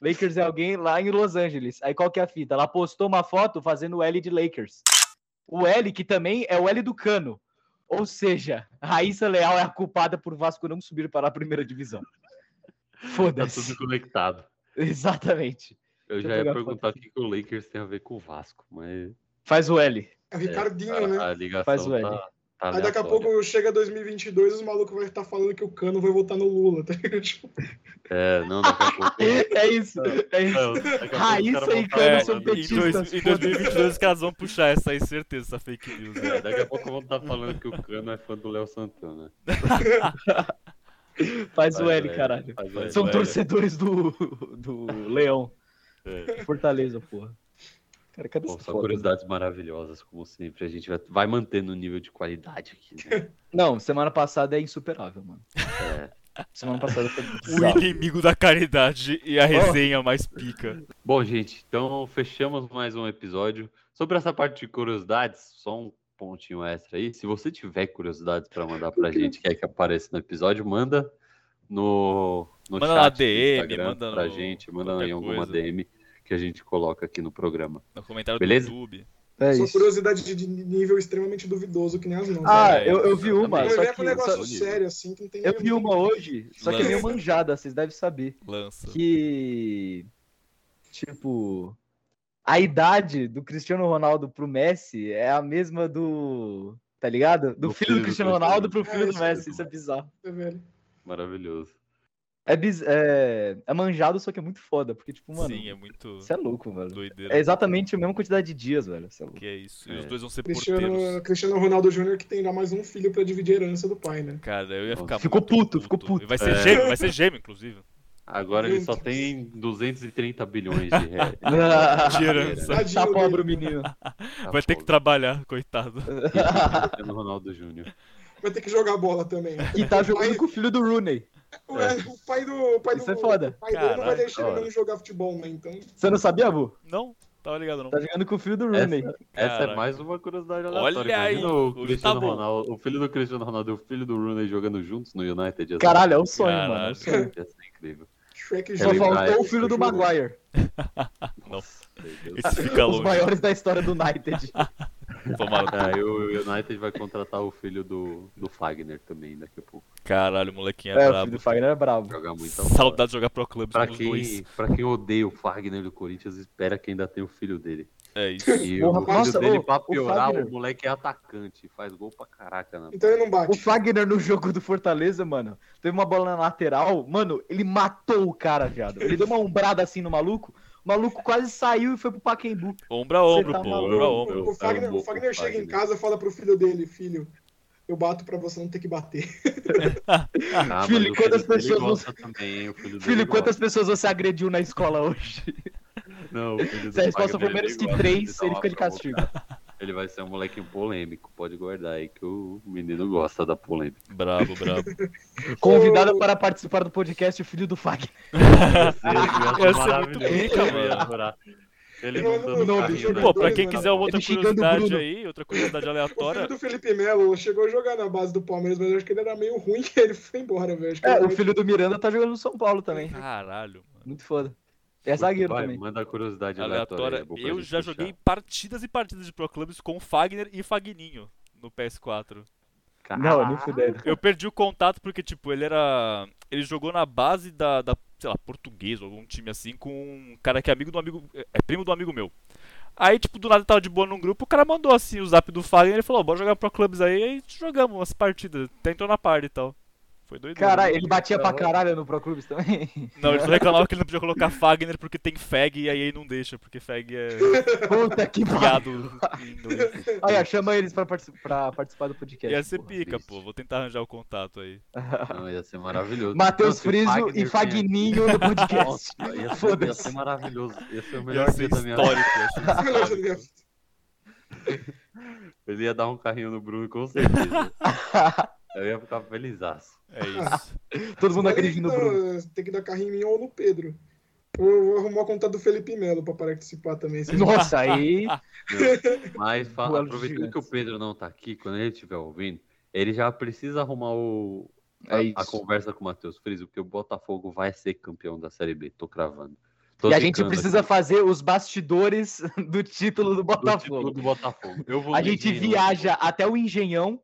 Lakers é alguém lá em Los Angeles. Aí qual que é a fita? Ela postou uma foto fazendo o L de Lakers. O L que também é o L do Cano. Ou seja, a Raíssa Leal é a culpada por o Vasco não subir para a primeira divisão. Tá Foda-se. tudo conectado. Exatamente. Eu Deixa já eu ia perguntar o que, o Lakers tem a ver com o Vasco, mas Faz o L. É o Ricardinho, a, né? a ligação Faz o L. tá, tá Aí daqui a pouco chega 2022 os malucos vão estar falando que o Cano vai votar no Lula, tá ligado? Tipo, É, não, daqui a pouco... É isso. É isso. Não, Raíssa caras vão e tá Cano É, são em, petistas, em foda-se. 2022 os caras vão puxar essa aí, certeza, essa fake news. É, né? daqui a pouco vão estar falando que o Cano é fã do Léo Santana. Faz o Faz L, caralho. Faz o L. São L. torcedores do, do Leão. É. Fortaleza, porra. Cara, cadê Pô, essa foto? curiosidades maravilhosas, como sempre. A gente vai, vai mantendo o nível de qualidade aqui, né? Não, semana passada é insuperável, mano. É. Semana passada foi O bizarro. inimigo da caridade e a resenha mais pica. Bom, gente, então fechamos mais um episódio. Sobre essa parte de curiosidades, só um pontinho extra aí. Se você tiver curiosidades para mandar pra gente, quer que apareça no episódio, manda no, no Manda chat do DM, Instagram manda pra no- gente, manda em alguma coisa. DM que a gente coloca aqui no programa. No comentário Beleza? do YouTube. É são isso. curiosidades de de nível extremamente duvidoso, que nem as nossas. Ah, É, eu, eu vi uma, só com um que, negócio só- sério, assim, que não tem eu vi uma hoje, só que é meio manjada, vocês devem saber. Lança. Que, tipo, a idade do Cristiano Ronaldo pro Messi é a mesma do, tá ligado? Do, Do filho filho do do Cristiano. Ronaldo pro É, filho do é Messi, isso é bizarro. É, velho. Maravilhoso. É, biz... é... é manjado, só que é muito foda. Porque, tipo, mano. Sim, é muito Você é louco, velho. doideira. É exatamente a mesma quantidade de dias, velho. Você é louco. Que é isso. E É. os dois vão ser Cristiano, porteiros. Cristiano Ronaldo Júnior que terá mais um filho pra dividir a herança do pai, né? Cara, eu ia ficar Ficou muito puto, ficou puto. Vai ser É. gêmeo, vai ser gêmeo, inclusive. Agora ele só tem 230 bilhões de reais. De herança. Tadinho tá pobre o menino. Tá Vai ter que trabalhar, coitado. Cristiano Ronaldo Júnior. Vai ter que jogar bola também. E tá jogando Pai- com o filho do Rooney. O, é, o pai do. O pai Isso do, é foda. O pai dele não vai deixar ele não jogar futebol, né? Então. Você não sabia, Bu? Não? Tava ligado, não. Tá jogando com o filho do Rooney. Essa Caraca. é mais uma curiosidade Olha aleatória. aí, Imagina o, Cristiano tá. Ronaldo, o filho do Cristiano Ronaldo e o filho do Rooney jogando juntos no United. Caralho, é um sonho, mano. É um sonho. Ia ser incrível. Shrek Só faltou o filho do. Maguire. Deus. Esse fica Os longe. maiores da história do United. Tomara. É, e o United vai contratar o filho do, do Fagner também daqui a pouco. Caralho, o molequinho é, É, o filho brabo. do Fagner é brabo. Jogar muito Saudade de jogar Pro Clubs Pra os dois. quem, pra quem odeia o Fagner do Corinthians, espera que ainda tem o filho dele. É isso. E Porra, o filho nossa, dele, ô, pra o piorar, o, Fagner- moleque é atacante. Faz gol pra caraca, né? Então ele não O bate. Fagner no jogo do Fortaleza, mano, teve uma bola na lateral, mano, ele matou o cara, viado. Ele deu uma umbrada assim no maluco, o maluco quase saiu e foi pro Paquembu. Ombro a ombro, tá pô. maluco? Ombro a ombro. O Fagner, vou o Fagner o chega em Fagner. casa e fala pro filho dele, filho, eu bato pra você não ter que bater. Ah, Filho, o quantas pessoas gosta também, hein? O filho, Filho, quantas pessoas você agrediu na escola hoje? Não, Se a resposta for menos que três, ele fica de castigo. Ele vai ser um molequinho polêmico, pode guardar aí que o menino gosta da polêmica. Brabo, brabo. Convidado para participar do podcast o filho do Fagner. Ia ser muito ia mano. Ele Não, não dando não, carrinho, não, né? Pô, pra quem quiser uma outra curiosidade aí, outra curiosidade O filho aleatória. do Felipe Melo chegou a jogar na base do Palmeiras, mas eu acho que ele era meio ruim e ele foi embora, velho. É, o filho do Miranda tá jogando no São Paulo também. Caralho, mano. Muito foda. É zagueiro Vai, também. Manda a curiosidade aleatória. Aleatória. Eu já fechar. joguei partidas e partidas de Pro Clubs com Fagner e Fagninho no PS4. Não, nem fudendo. Eu perdi o contato porque, tipo, ele era. Ele jogou na base da, da sei lá, português ou algum time assim, com um cara que é amigo do amigo. É primo do amigo meu. Aí, tipo, do nada tava de boa num grupo, o cara mandou assim o zap do Fagner e ele falou, bora jogar Pro Clubs aí, aí jogamos umas partidas. Até entrou na party e tal. Foi doido. Caralho, ele batia pra caralho no Pro Clubes também. Não, ele só reclamava que ele não podia colocar Fagner porque tem fag e aí ele não deixa, porque fag é Puta que pariu. Olha, chama eles pra, pra participar do podcast. Ia ser porra, pica, triste. pô. Vou tentar arranjar o contato aí. Não, ia ser maravilhoso. Matheus Friso Fagner e Fagninho no podcast. Nossa, ia ser, ia ser maravilhoso. Ia ser o melhor Ia ser dia da minha vida. Ele ia dar um carrinho no Bruno, com certeza. Eu ia ficar felizaço. É isso. Todo mundo acredita no Bruno. Tem que dar carrinho em mim ou no Pedro. Eu vou arrumar a conta do Felipe Melo pra participar também. Nossa, aí. Mas fa- Duelo de aproveitando que o. Pedro não tá aqui, quando ele estiver ouvindo, ele já precisa arrumar o, a, É a conversa com o Matheus Friso, porque o Botafogo vai ser campeão da Série B, tô cravando. Tô E a gente precisa aqui. fazer os bastidores do título do Do título Botafogo. do Botafogo. Eu vou A gente viaja até o Engenhão,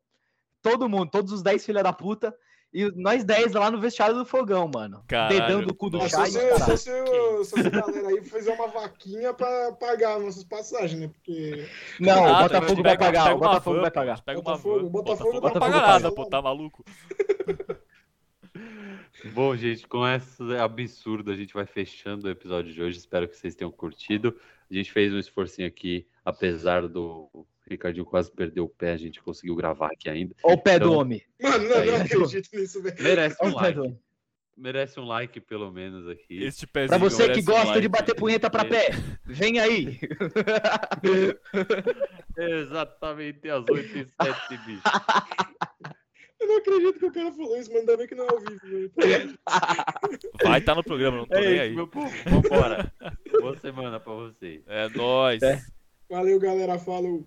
todo mundo, todos os 10 filha da puta, e nós 10 lá no vestiário do fogão, mano. Caralho, Dedando o cu do chá se, caralho. só se, o- só se a galera aí fizer uma vaquinha pra pagar nossas passagens, né? Porque. Não, Ah, o tá, Botafogo vai pagar, pega o Botafogo vai pagar. Pega uma Botafogo, van. Botafogo Botafogo vai não paga pagar. nada, pô, tá maluco? Bom, gente, com essa absurdo, a gente vai fechando o episódio de hoje. Espero que vocês tenham curtido. A gente fez um esforcinho aqui, apesar do Ricardinho quase perder o pé, a gente conseguiu gravar aqui ainda. Olha o pé do Então- homem. Mano, não, não acredito nisso, velho. Merece um do like. homem. Merece um like, pelo menos, aqui. Este pezinho Pra você que merece um gosta like. de bater punheta pra pé, vem aí. Exatamente às 8 e 7, bicho. Eu não acredito que o cara falou isso, mas ainda bem que não é ao vivo, velho. Vai estar no programa, não tô nem É isso, aí. meu povo. Vambora. Boa semana pra vocês. É nóis. É. Valeu, galera. Falou.